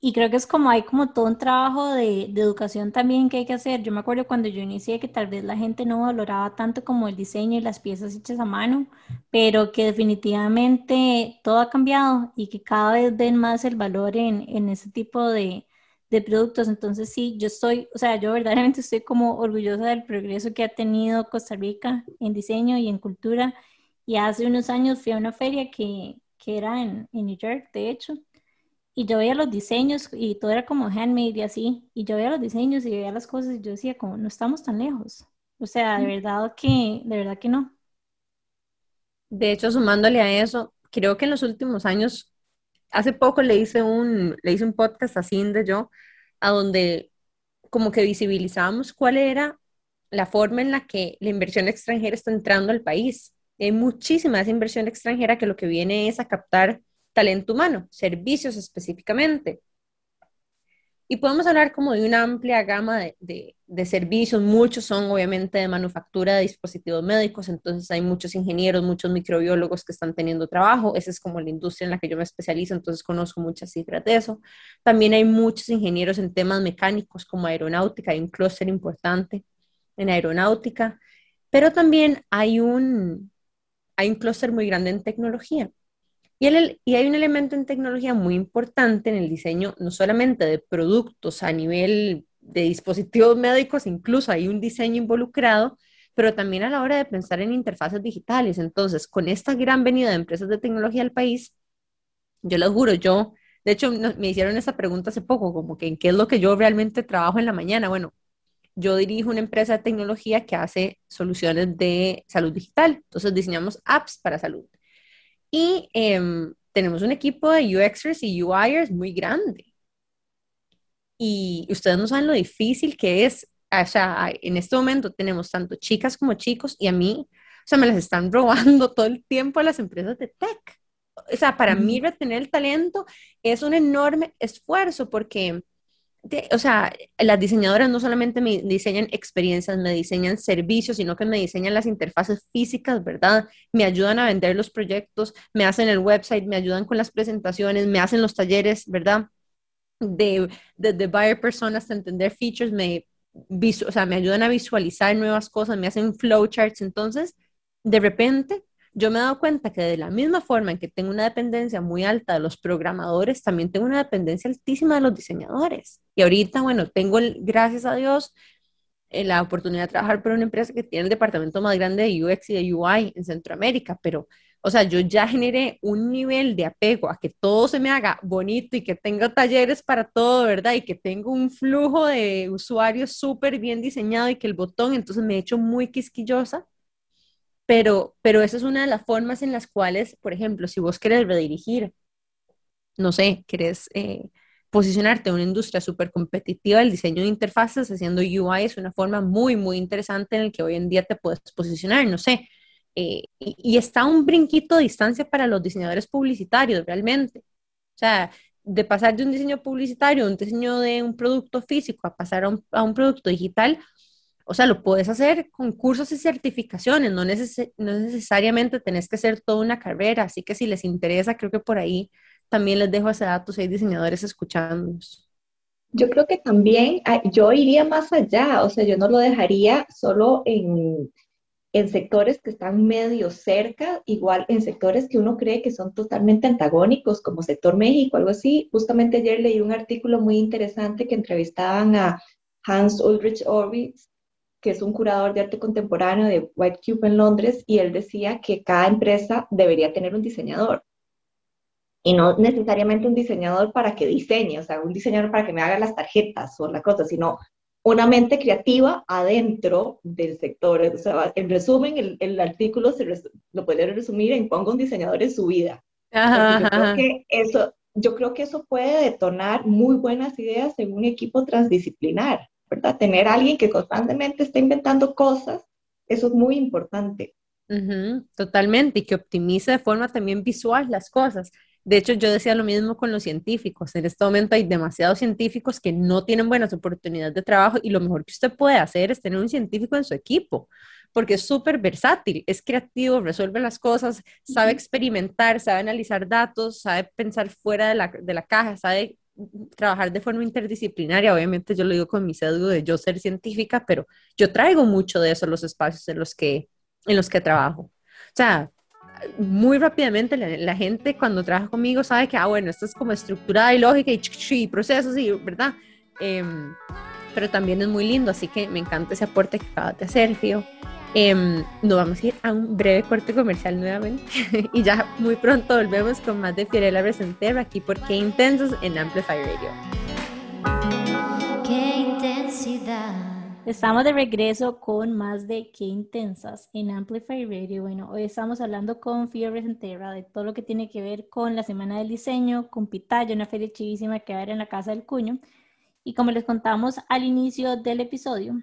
S1: Y creo que es como hay como todo un trabajo de, de, educación también que hay que hacer. Yo me acuerdo cuando yo inicié que tal vez la gente no valoraba tanto como el diseño y las piezas hechas a mano, pero que definitivamente todo ha cambiado y que cada vez ven más el valor en, en ese tipo de, de productos. Entonces sí, yo estoy, o sea, yo verdaderamente estoy como orgullosa del progreso que ha tenido Costa Rica en diseño y en cultura y hace unos años fui a una feria que, que era en, en, New York, de hecho, y yo veía los diseños y todo era como handmade y así, y yo veía los diseños y veía las cosas y yo decía como, no estamos tan lejos. O sea, de verdad que, de verdad que no.
S2: De hecho, sumándole a eso, creo que en los últimos años, hace poco le hice un, le hice un podcast así de yo, a donde como que visibilizábamos cuál era la forma en la que la inversión extranjera está entrando al país. Hay muchísima inversión extranjera que lo que viene es a captar talento humano, servicios específicamente. Y podemos hablar como de una amplia gama de, de, servicios, muchos son obviamente de manufactura de dispositivos médicos, entonces hay muchos ingenieros, muchos microbiólogos que están teniendo trabajo, esa es como la industria en la que yo me especializo, entonces conozco muchas cifras de eso. También hay muchos ingenieros en temas mecánicos como aeronáutica, hay un clúster importante en aeronáutica, pero también hay un, hay un clúster muy grande en tecnología. Y, el, y hay un elemento en tecnología muy importante en el diseño, no solamente de productos a nivel de dispositivos médicos, incluso hay un diseño involucrado, pero también a la hora de pensar en interfaces digitales. Entonces, con esta gran venida de empresas de tecnología al país, yo les juro, yo, de hecho, me hicieron esa pregunta hace poco, como que en qué es lo que yo realmente trabajo en la mañana. Bueno, yo dirijo una empresa de tecnología que hace soluciones de salud digital. Entonces, diseñamos apps para salud. Y em, tenemos un equipo de UXers y UIers muy grande. Y ustedes no saben lo difícil que es. O sea, en este momento tenemos tanto chicas como chicos y a mí, o sea, me las están robando todo el tiempo a las empresas de tech. O sea, para mí retener el talento es un enorme esfuerzo porque o sea, las diseñadoras no solamente me diseñan experiencias, me diseñan servicios, sino que me diseñan las interfaces físicas, ¿verdad? Me ayudan a vender los proyectos, me hacen el website, me ayudan con las presentaciones, me hacen los talleres, ¿verdad? De, de, buyer personas, hasta entender features, me, o sea, me ayudan a visualizar nuevas cosas, me hacen flowcharts. Entonces, de repente, yo me he dado cuenta que de la misma forma en que tengo una dependencia muy alta de los programadores, también tengo una dependencia altísima de los diseñadores. Y ahorita, bueno, tengo, gracias a Dios, eh, la oportunidad de trabajar por una empresa que tiene el departamento más grande de UX y de UI en Centroamérica, pero, o sea, yo ya generé un nivel de apego a que todo se me haga bonito y que tenga talleres para todo, ¿verdad? Y que tengo un flujo de usuarios súper bien diseñado y que el botón, entonces me he hecho muy quisquillosa pero, pero esa es una de las formas en las cuales, por ejemplo, si vos querés redirigir, no sé, querés eh, posicionarte en una industria súper competitiva, el diseño de interfaces haciendo UI es una forma muy, muy interesante en la que hoy en día te puedes posicionar, no sé. Eh, y, y, está un brinquito de distancia para los diseñadores publicitarios, realmente. O sea, de pasar de un diseño publicitario, un diseño de un producto físico, a pasar a un producto digital, o sea, lo puedes hacer con cursos y certificaciones, no, necesariamente tenés que hacer toda una carrera, así que si les interesa, creo que por ahí también les dejo ese dato si hay diseñadores escuchándonos.
S3: Yo creo que también yo iría más allá, o sea, yo no lo dejaría solo en, en sectores que están medio cerca, igual en sectores que uno cree que son totalmente antagónicos, como sector México, algo así. Justamente ayer leí un artículo muy interesante que entrevistaban a Hans Ulrich Orbitz, que es un curador de arte contemporáneo de White Cube en Londres, y él decía que cada empresa debería tener un diseñador. Y no necesariamente un diseñador para que diseñe, o sea, un diseñador para que me haga las tarjetas o la cosa, sino una mente creativa adentro del sector. O sea, en resumen, el, artículo se lo puede resumir en ponga un diseñador en su vida. Yo, creo que eso, yo creo que eso puede detonar muy buenas ideas en un equipo transdisciplinar. ¿Verdad? Tener a alguien que constantemente está inventando cosas, eso es muy importante.
S2: totalmente, y que optimice de forma también visual las cosas. De hecho, yo decía lo mismo con los científicos. En este momento hay demasiados científicos que no tienen buenas oportunidades de trabajo y lo mejor que usted puede hacer es tener un científico en su equipo, porque es súper versátil, es creativo, resuelve las cosas, sabe experimentar, sabe analizar datos, sabe pensar fuera de la, de la caja, sabe trabajar de forma interdisciplinaria, obviamente yo lo digo con mi sesgo de yo ser científica, pero yo traigo mucho de eso a los espacios en los que, en los que trabajo. O sea, muy rápidamente la, gente cuando trabaja conmigo sabe que, ah, bueno, esto es como estructurada y lógica y, y procesos, y, ¿verdad? Em, pero también es muy lindo, así que me encanta ese aporte que acabas de hacer, Fío. Em, nos vamos a ir a un breve corte comercial nuevamente y ya muy pronto volvemos con más de Fiorella Resentero aquí por Qué Intensos en Amplify Radio.
S1: Qué intensidad. Estamos de regreso con más de Qué Intensas en Amplify Radio. Bueno, hoy estamos hablando con Fio Resentera de todo lo que tiene que ver con la Semana del Diseño, con Pitaya, una feria chivísima que va a haber en la Casa del Cuño. Y como les contamos al inicio del episodio,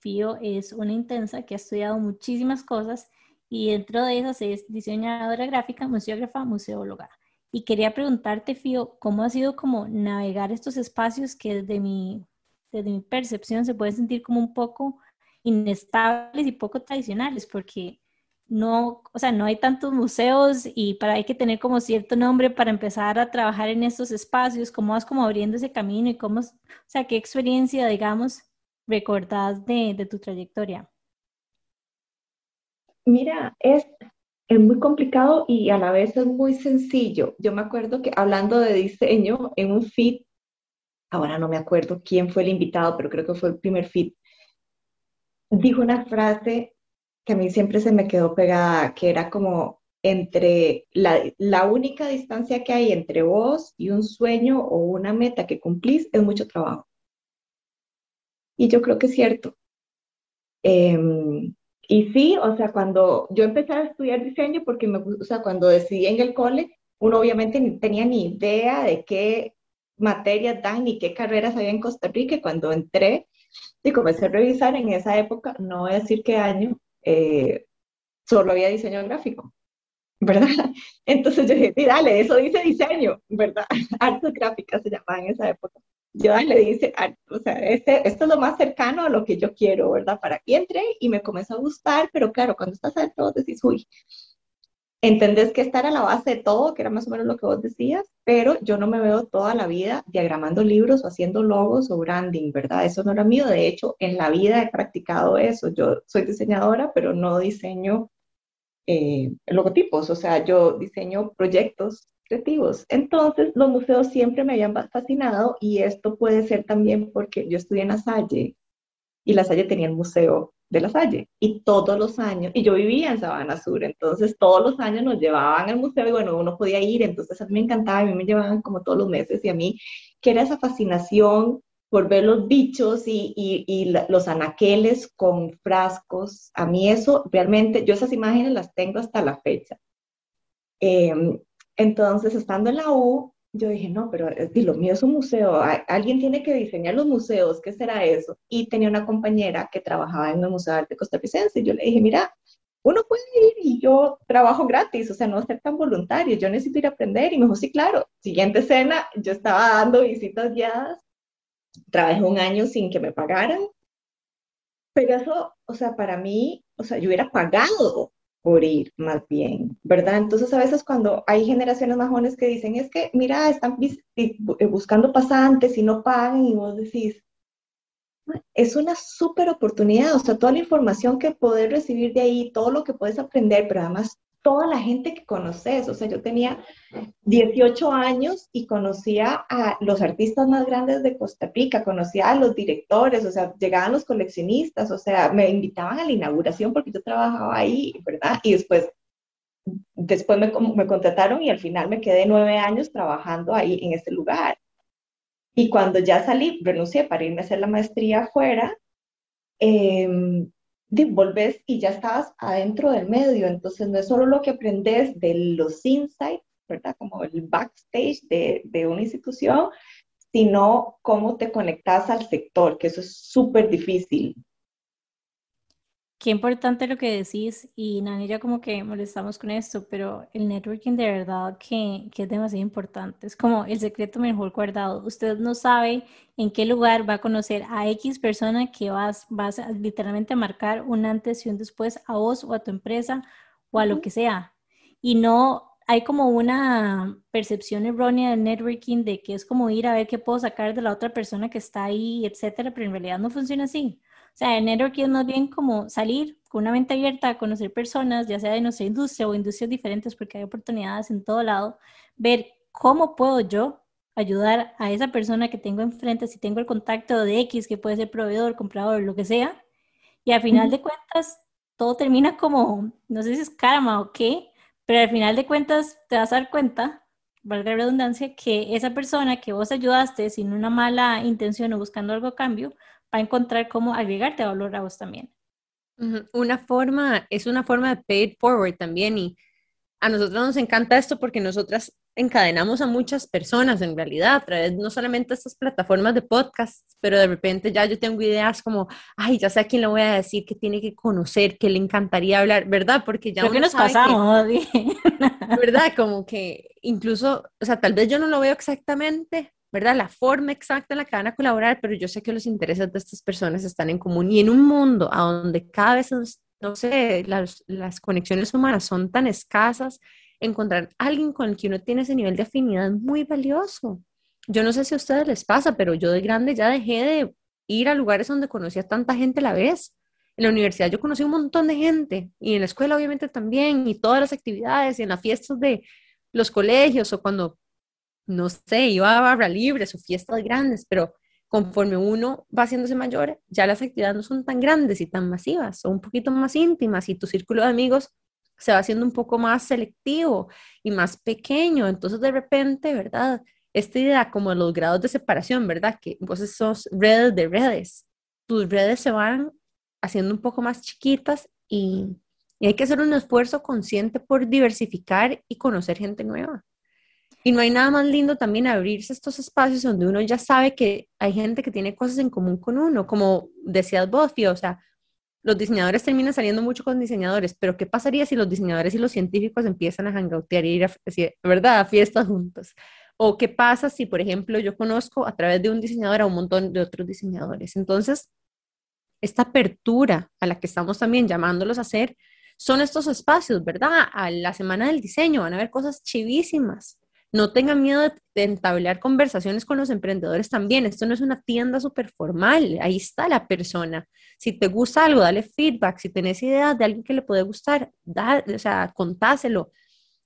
S1: Fío es una intensa que ha estudiado muchísimas cosas y dentro de esas es diseñadora gráfica, museógrafa, museóloga. Y quería preguntarte, Fío, ¿cómo ha sido como navegar estos espacios que desde mi, desde mi percepción se pueden sentir como un poco inestables y poco tradicionales? Porque no, o sea, no hay tantos museos y para hay que tener como cierto nombre para empezar a trabajar en estos espacios, cómo vas como abriendo ese camino y cómo, o sea, qué experiencia, digamos, recordás de, de tu trayectoria?
S3: Mira, es, es muy complicado y a la vez es muy sencillo. Yo me acuerdo que hablando de diseño en un feed, ahora no me acuerdo quién fue el invitado, pero creo que fue el primer feed, dijo una frase que a mí siempre se me quedó pegada, que era como entre la, la única distancia que hay entre vos y un sueño o una meta que cumplís es mucho trabajo. Y yo creo que es cierto. Em, y sí, o sea, cuando yo empecé a estudiar diseño, porque me, o sea, cuando decidí en el cole, uno obviamente ni tenía ni idea de qué materias dan ni qué carreras había en Costa Rica. Y cuando entré y comencé a revisar en esa época, no voy a decir qué año, eh, solo había diseño gráfico, ¿verdad? Entonces yo dije, dale, eso dice diseño, ¿verdad? Artes gráficas se llamaba en esa época yo le dice, o sea, este, esto es lo más cercano a lo que yo quiero, ¿verdad? Para que entré y me comenzó a gustar, pero claro, cuando estás adentro decís, uy, entendés que esta era la base de todo, que era más o menos lo que vos decías, pero yo no me veo toda la vida diagramando libros o haciendo logos o branding, ¿verdad? Eso no era mío, de hecho, en la vida he practicado eso. Yo soy diseñadora, pero no diseño eh, logotipos, o sea, yo diseño proyectos creativos. Entonces, los museos siempre me habían fascinado y esto puede ser también porque yo estudié en La Salle y La Salle tenía el museo de La Salle y todos los años, y yo vivía en Sabana Sur, entonces todos los años nos llevaban al museo y bueno, uno podía ir, entonces a mí me encantaba, a mí me llevaban como todos los meses y a mí que era esa fascinación por ver los bichos y, y, y los anaqueles con frascos, a mí eso realmente, yo esas imágenes las tengo hasta la fecha. Eh, entonces, estando en la U, yo dije, no, pero lo mío es un museo, alguien tiene que diseñar los museos, ¿qué será eso? Y tenía una compañera que trabajaba en el Museo de Arte Costarricense y yo le dije, mira, uno puede ir y yo trabajo gratis, o sea, no ser tan voluntario, yo necesito ir a aprender. Y me dijo, sí, claro, siguiente escena, yo estaba dando visitas guiadas, trabajé un año sin que me pagaran, pero eso, o sea, para mí, o sea, yo hubiera pagado por ir más bien, ¿verdad? Entonces a veces cuando hay generaciones más jóvenes que dicen, es que, mira, están eh, buscando pasantes y no pagan y vos decís, es una súper oportunidad, o sea, toda la información que poder recibir de ahí, todo lo que puedes aprender, pero además toda la gente que conoces. O sea, yo tenía 18 años y conocía a los artistas más grandes de Costa Rica, conocía a los directores, o sea, llegaban los coleccionistas, o sea, me invitaban a la inauguración porque yo trabajaba ahí, ¿verdad? Y después, después me, me contrataron y al final me quedé nueve años trabajando ahí en ese lugar. Y cuando ya salí, renuncié para irme a hacer la maestría afuera, eh, volvés y ya estabas adentro del medio, entonces no es solo lo que aprendes de los insights, ¿verdad? Como el backstage de, de una institución, sino cómo te conectas al sector, que eso es súper difícil.
S1: Qué importante lo que decís y Nani ya como que molestamos con esto, pero el networking de verdad que, que, es demasiado importante. Es como el secreto mejor guardado. Usted no sabe en qué lugar va a conocer a X persona que vas, vas a literalmente a marcar un antes y un después a vos o a tu empresa o a lo que sea. Y no hay como una percepción errónea del networking de que es como ir a ver qué puedo sacar de la otra persona que está ahí, etcétera, pero en realidad no funciona así. Sea, el networking es más bien como salir con una mente abierta a conocer personas, ya sea de nuestra industria o industrias diferentes, porque hay oportunidades en todo lado, ver cómo puedo yo ayudar a esa persona que tengo enfrente, si tengo el contacto de X, que puede ser proveedor, comprador, lo que sea, y al final de cuentas, todo termina como, no sé si es karma o qué, pero al final de cuentas te vas a dar cuenta, valga la redundancia, que esa persona que vos ayudaste sin una mala intención o buscando algo a cambio, va a encontrar cómo agregarte valor a vos también.
S2: Una forma, es una forma de pay it forward también y a nosotros nos encanta esto porque nosotras encadenamos a muchas personas en realidad a través no solamente de estas plataformas de podcast, pero de repente ya yo tengo ideas como, ay, ya sé a quién le voy a decir que tiene que conocer, que le encantaría hablar, ¿verdad? Porque ya
S1: Creo que nos pasamos,
S2: ¿verdad? Como que incluso, o sea, tal vez yo no lo veo exactamente, ¿verdad? La forma exacta en la que van a colaborar, pero yo sé que los intereses de estas personas están en común y en un mundo a donde cada vez, no sé, las, las conexiones humanas son tan escasas, encontrar alguien con el que uno tiene ese nivel de afinidad es muy valioso. Yo no sé si a ustedes les pasa, pero yo de grande ya dejé de ir a lugares donde conocía tanta gente a la vez. En la universidad yo conocí un montón de gente y en la escuela obviamente también y todas las actividades y en las fiestas de los colegios o cuando, no sé, iba a barra libre o fiestas grandes, pero conforme uno va haciéndose mayor, ya las actividades no son tan grandes y tan masivas, son un poquito más íntimas y tu círculo de amigos se va haciendo un poco más selectivo y más pequeño. Entonces, de repente, ¿verdad? Esta idea como los grados de separación, ¿verdad? Que vos sos redes de redes. Tus redes se van haciendo un poco más chiquitas y, y hay que hacer un esfuerzo consciente por diversificar y conocer gente nueva. Y no hay nada más lindo también abrirse estos espacios donde uno ya sabe que hay gente que tiene cosas en común con uno, como decías vos, o sea, los diseñadores terminan saliendo mucho con diseñadores, pero ¿qué pasaría si los diseñadores y los científicos empiezan a hangoutear y ir a, ¿verdad? a fiestas juntos? ¿O qué pasa si, por ejemplo, yo conozco a través de un diseñador a un montón de otros diseñadores? Entonces, esta apertura a la que estamos también llamándolos a hacer son estos espacios, ¿verdad? A la semana del diseño van a haber cosas chivísimas. No tengan miedo de, entablar conversaciones con los emprendedores también. Esto no es una tienda súper formal. Ahí está la persona. Si te gusta algo, dale feedback. Si tenés ideas de alguien que le puede gustar, da, o sea, contáselo.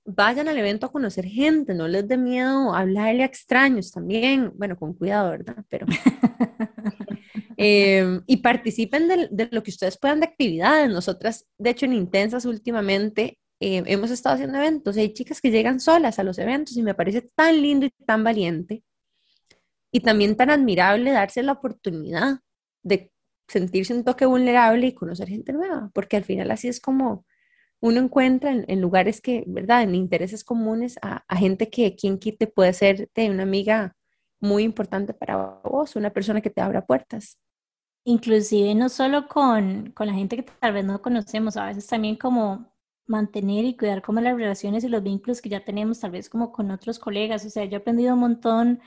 S2: Vayan al evento a conocer gente, no les dé miedo hablarle a extraños también. Bueno, con cuidado, ¿verdad? Pero. Em, y participen de, de, lo que ustedes puedan de actividades. Nosotras, de hecho, en Intensas últimamente eh, hemos estado haciendo eventos, hay chicas que llegan solas a los eventos y me parece tan lindo y tan valiente y también tan admirable darse la oportunidad de sentirse un toque vulnerable y conocer gente nueva, porque al final así es como uno encuentra en, lugares que, ¿verdad?, en intereses comunes a, gente que quien quite puede ser de una amiga muy importante para vos, una persona que te abra puertas.
S1: Inclusive no solo con, con la gente que tal vez no conocemos, a veces también como mantener y cuidar como las relaciones y los vínculos que ya tenemos tal vez como con otros colegas. O sea, yo he aprendido un montón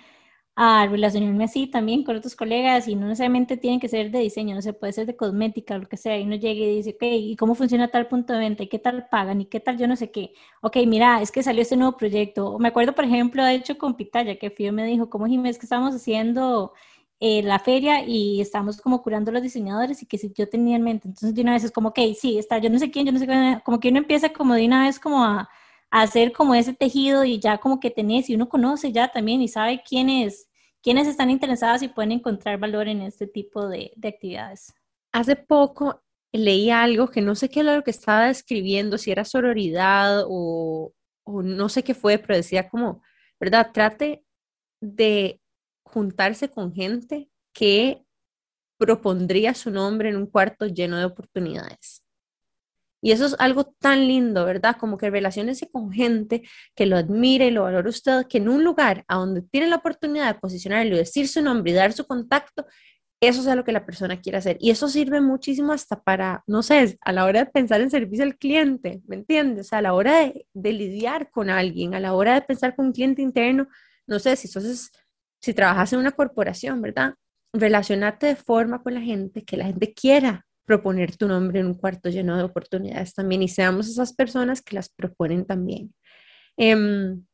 S1: a relacionarme así también con otros colegas y no necesariamente tienen que ser de diseño, no se puede ser de cosmética, lo que sea, y uno llega y dice, ok, ¿y cómo funciona tal punto de venta? ¿Y qué tal pagan? ¿Y qué tal yo no sé qué? Ok, mira, es que salió este nuevo proyecto. Me acuerdo, por ejemplo, de hecho, con Pitaya, que Fío me dijo, ¿cómo Jiménez que estamos haciendo eh, la feria y estamos como curando los diseñadores y que si yo tenía en mente, entonces de una vez es como, ok, sí, está, yo no sé quién, yo no sé quién, como que uno empieza como de una vez como a, hacer como ese tejido y ya como que tenés y uno conoce ya también y sabe quiénes, quiénes están interesados y pueden encontrar valor en este tipo de, de actividades.
S2: Hace poco leí algo que no sé qué era lo que estaba describiendo, si era sororidad o, o no sé qué fue, pero decía como, ¿verdad? Trate de juntarse con gente que propondría su nombre en un cuarto lleno de oportunidades. Y eso es algo tan lindo, ¿verdad? Como que relaciones con gente que lo admire y lo valore usted, que en un lugar a donde tiene la oportunidad de posicionarlo, decir su nombre y dar su contacto, eso es lo que la persona quiere hacer. Y eso sirve muchísimo hasta para, no sé, a la hora de pensar en servicio al cliente, ¿me entiendes? a la hora de, de lidiar con alguien, a la hora de pensar con un cliente interno, no sé, si sos si trabajas en una corporación, ¿verdad? Relacionarte de forma con la gente, que la gente quiera proponer tu nombre en un cuarto lleno de oportunidades también y seamos esas personas que las proponen también. Em,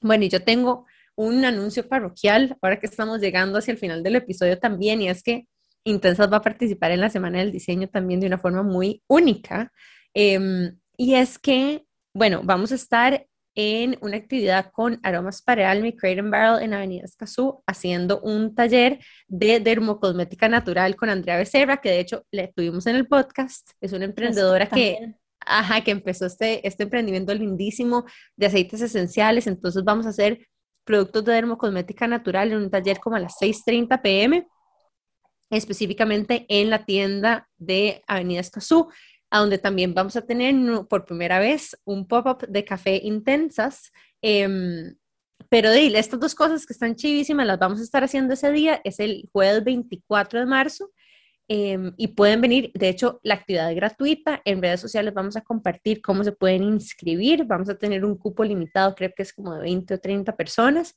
S2: bueno, y yo tengo un anuncio parroquial ahora que estamos llegando hacia el final del episodio también y es que Intensas va a participar en la Semana del Diseño también de una forma muy única. Em, y es que, bueno, vamos a estar en una actividad con Aromas para Alma y Crate Barrel en Avenida Escazú, haciendo un taller de dermocosmética natural con Andrea Becerra, que de hecho le tuvimos en el podcast. Es una emprendedora que, ajá, que empezó este, este emprendimiento lindísimo de aceites esenciales. Entonces vamos a hacer productos de dermocosmética natural en un taller como a las 6.30 pm, específicamente en la tienda de Avenida Escazú a donde también vamos a tener por primera vez un pop-up de café intensas. Em, pero dile, estas dos cosas que están chivísimas las vamos a estar haciendo ese día, es el jueves 24 de marzo. Em, y pueden venir, de hecho, la actividad es gratuita. En redes sociales vamos a compartir cómo se pueden inscribir. Vamos a tener un cupo limitado, creo que es como de 20 o 30 personas.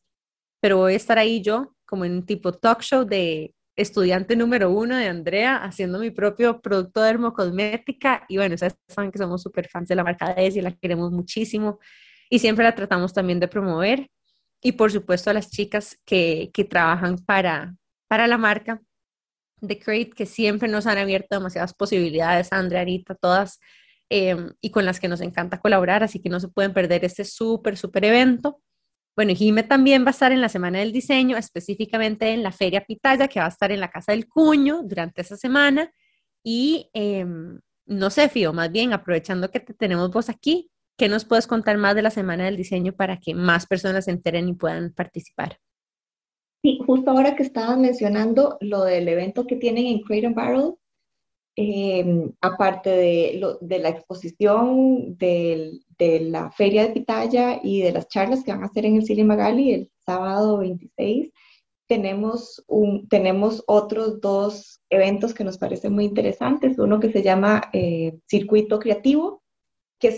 S2: Pero voy a estar ahí yo, como en un tipo talk show de estudiante número uno de Andrea, haciendo mi propio producto de dermocosmética. Y bueno, ustedes saben que somos súper fans de la marca de y la queremos muchísimo. Y siempre la tratamos también de promover. Y por supuesto a las chicas que, que trabajan para, para la marca. de Crate que siempre nos han abierto demasiadas posibilidades, Andrea, Arita, todas, em, y con las que nos encanta colaborar, así que no se pueden perder este súper, súper evento. Bueno, Jime también va a estar en la Semana del Diseño, específicamente en la Feria Pitaya, que va a estar en la Casa del Cuño durante esa semana. Y em, no sé, Fío, más bien aprovechando que te tenemos vos aquí, ¿qué nos puedes contar más de la Semana del Diseño para que más personas se enteren y puedan participar?
S3: Sí, justo ahora que estabas mencionando lo del evento que tienen en Crate and Barrel, em, aparte de, la exposición de la Feria de Pitaya y de las charlas que van a hacer en el Cine Magali el sábado 26, tenemos, otros dos eventos que nos parecen muy interesantes. Uno que se llama eh, Circuito Creativo, que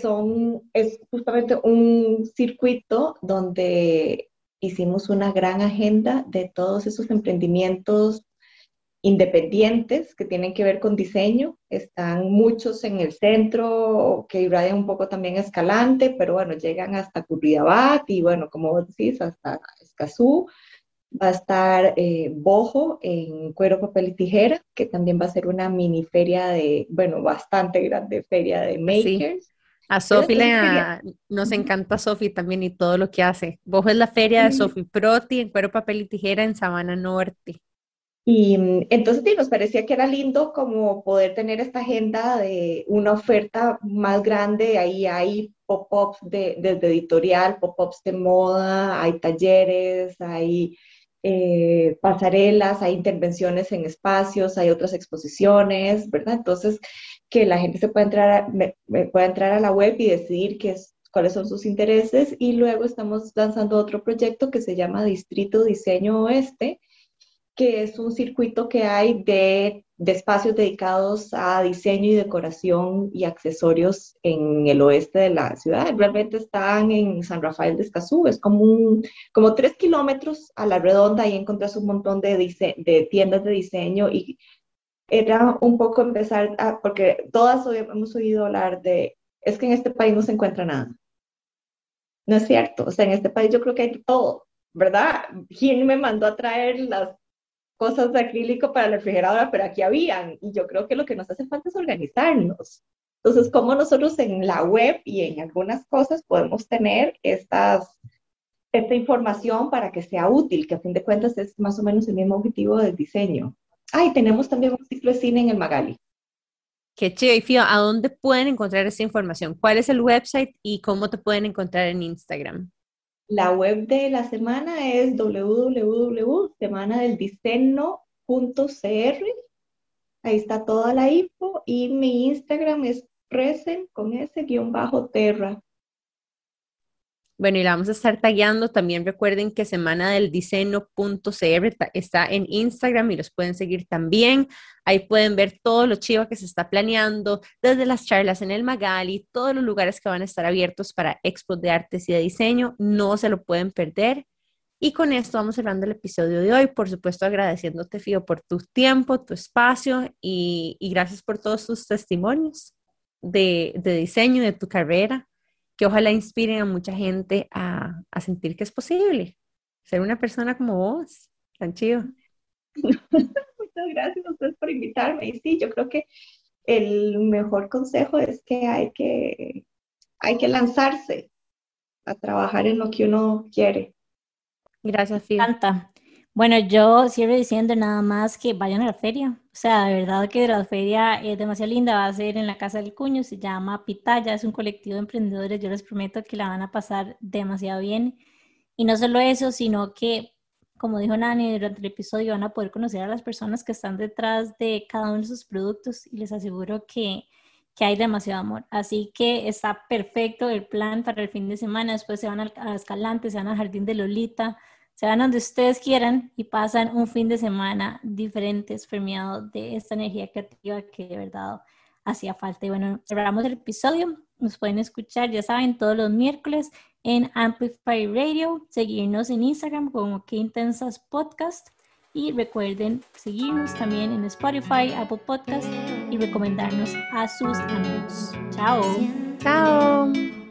S3: es justamente un circuito donde hicimos una gran agenda de todos esos emprendimientos independientes que tienen que ver con diseño. Están muchos en el centro que irradian un poco también Escalante, pero bueno, llegan hasta Curridabat y bueno, como vos decís, hasta Escazú. Va a estar eh, Bojo en cuero, papel y tijera, que también va a ser una mini feria de, bueno, bastante grande feria de makers.
S2: A Sofi nos encanta Sofi también y todo lo que hace. Bojo es la feria de Sofi Proti en cuero, papel y tijera en Sabana Norte.
S3: Y mm, entonces sí, nos parecía que era lindo como poder tener esta agenda de una oferta más grande. Ahí hay pop-ups de, desde editorial, pop-ups de moda, hay talleres, hay eh, pasarelas, hay intervenciones en espacios, hay otras exposiciones, ¿verdad? Entonces, que la gente se pueda entrar a, pueda entrar a la web y decidir qué es, cuáles son sus intereses y luego estamos lanzando otro proyecto que se llama Distrito Diseño Oeste, que es un circuito que hay de, de, espacios dedicados a diseño y decoración y accesorios en el oeste de la ciudad. Realmente están en San Rafael de Escazú, es como, un, como tres kilómetros a la redonda y encontrás un montón de, de tiendas de diseño y era un poco empezar a, porque todas hemos oído hablar de, es que en este país no se encuentra nada. No es cierto, o sea, en este país yo creo que hay todo, ¿verdad? ¿Quién me mandó a traer las cosas de acrílico para la refrigeradora, pero aquí habían. Y yo creo que lo que nos hace falta es organizarnos. Entonces, ¿cómo nosotros en la web y en algunas cosas podemos tener estas, esta información para que sea útil, que a fin de cuentas es más o menos el mismo objetivo del diseño? Ay, tenemos también un ciclo de cine en el Magali.
S2: Qué chido. Y Fío, ¿a dónde pueden encontrar esta información? ¿Cuál es el website y cómo te pueden encontrar en Instagram?
S3: La web de la semana es www.semanadeldiseño.cr. Ahí está toda la info y mi Instagram es presen con ese guion bajo terra.
S2: Bueno, y la vamos a estar tagueando. También recuerden que semana del diseño.cr está en Instagram y los pueden seguir también. Ahí pueden ver todo lo chivo que se está planeando, desde las charlas en el Magali, todos los lugares que van a estar abiertos para expos de artes y de diseño. No se lo pueden perder. Y con esto vamos cerrando el episodio de hoy. Por supuesto, agradeciéndote, Fío, por tu tiempo, tu espacio y, gracias por todos tus testimonios de, de diseño, de tu carrera que ojalá inspiren a mucha gente a, a sentir que es posible ser una persona como vos, tan chido.
S3: Muchas gracias a ustedes por invitarme. Y sí, yo creo que el mejor consejo es que hay que, hay que lanzarse a trabajar en lo que uno quiere.
S2: Gracias, Fio.
S1: Bueno, yo cierro diciendo nada más que vayan a la feria. O sea, de verdad que la feria es demasiado linda. Va a ser en la Casa del Cuño, se llama Pitaya, es un colectivo de emprendedores. Yo les prometo que la van a pasar demasiado bien. Y no solo eso, sino que, como dijo Nani durante el episodio, van a poder conocer a las personas que están detrás de cada uno de sus productos y les aseguro que, que hay demasiado amor. Así que está perfecto el plan para el fin de semana. Después se van a Escalante, se van al Jardín de Lolita se van donde ustedes quieran y pasan un fin de semana diferente, premiado de esta energía creativa que de verdad hacía falta. Y bueno, cerramos el episodio. Nos pueden escuchar, ya saben, todos los miércoles en Amplify Radio, seguirnos en Instagram como Que Intensas Podcast y recuerden seguirnos también en Spotify, Apple Podcast y recomendarnos a sus amigos. Chao.
S2: Chao.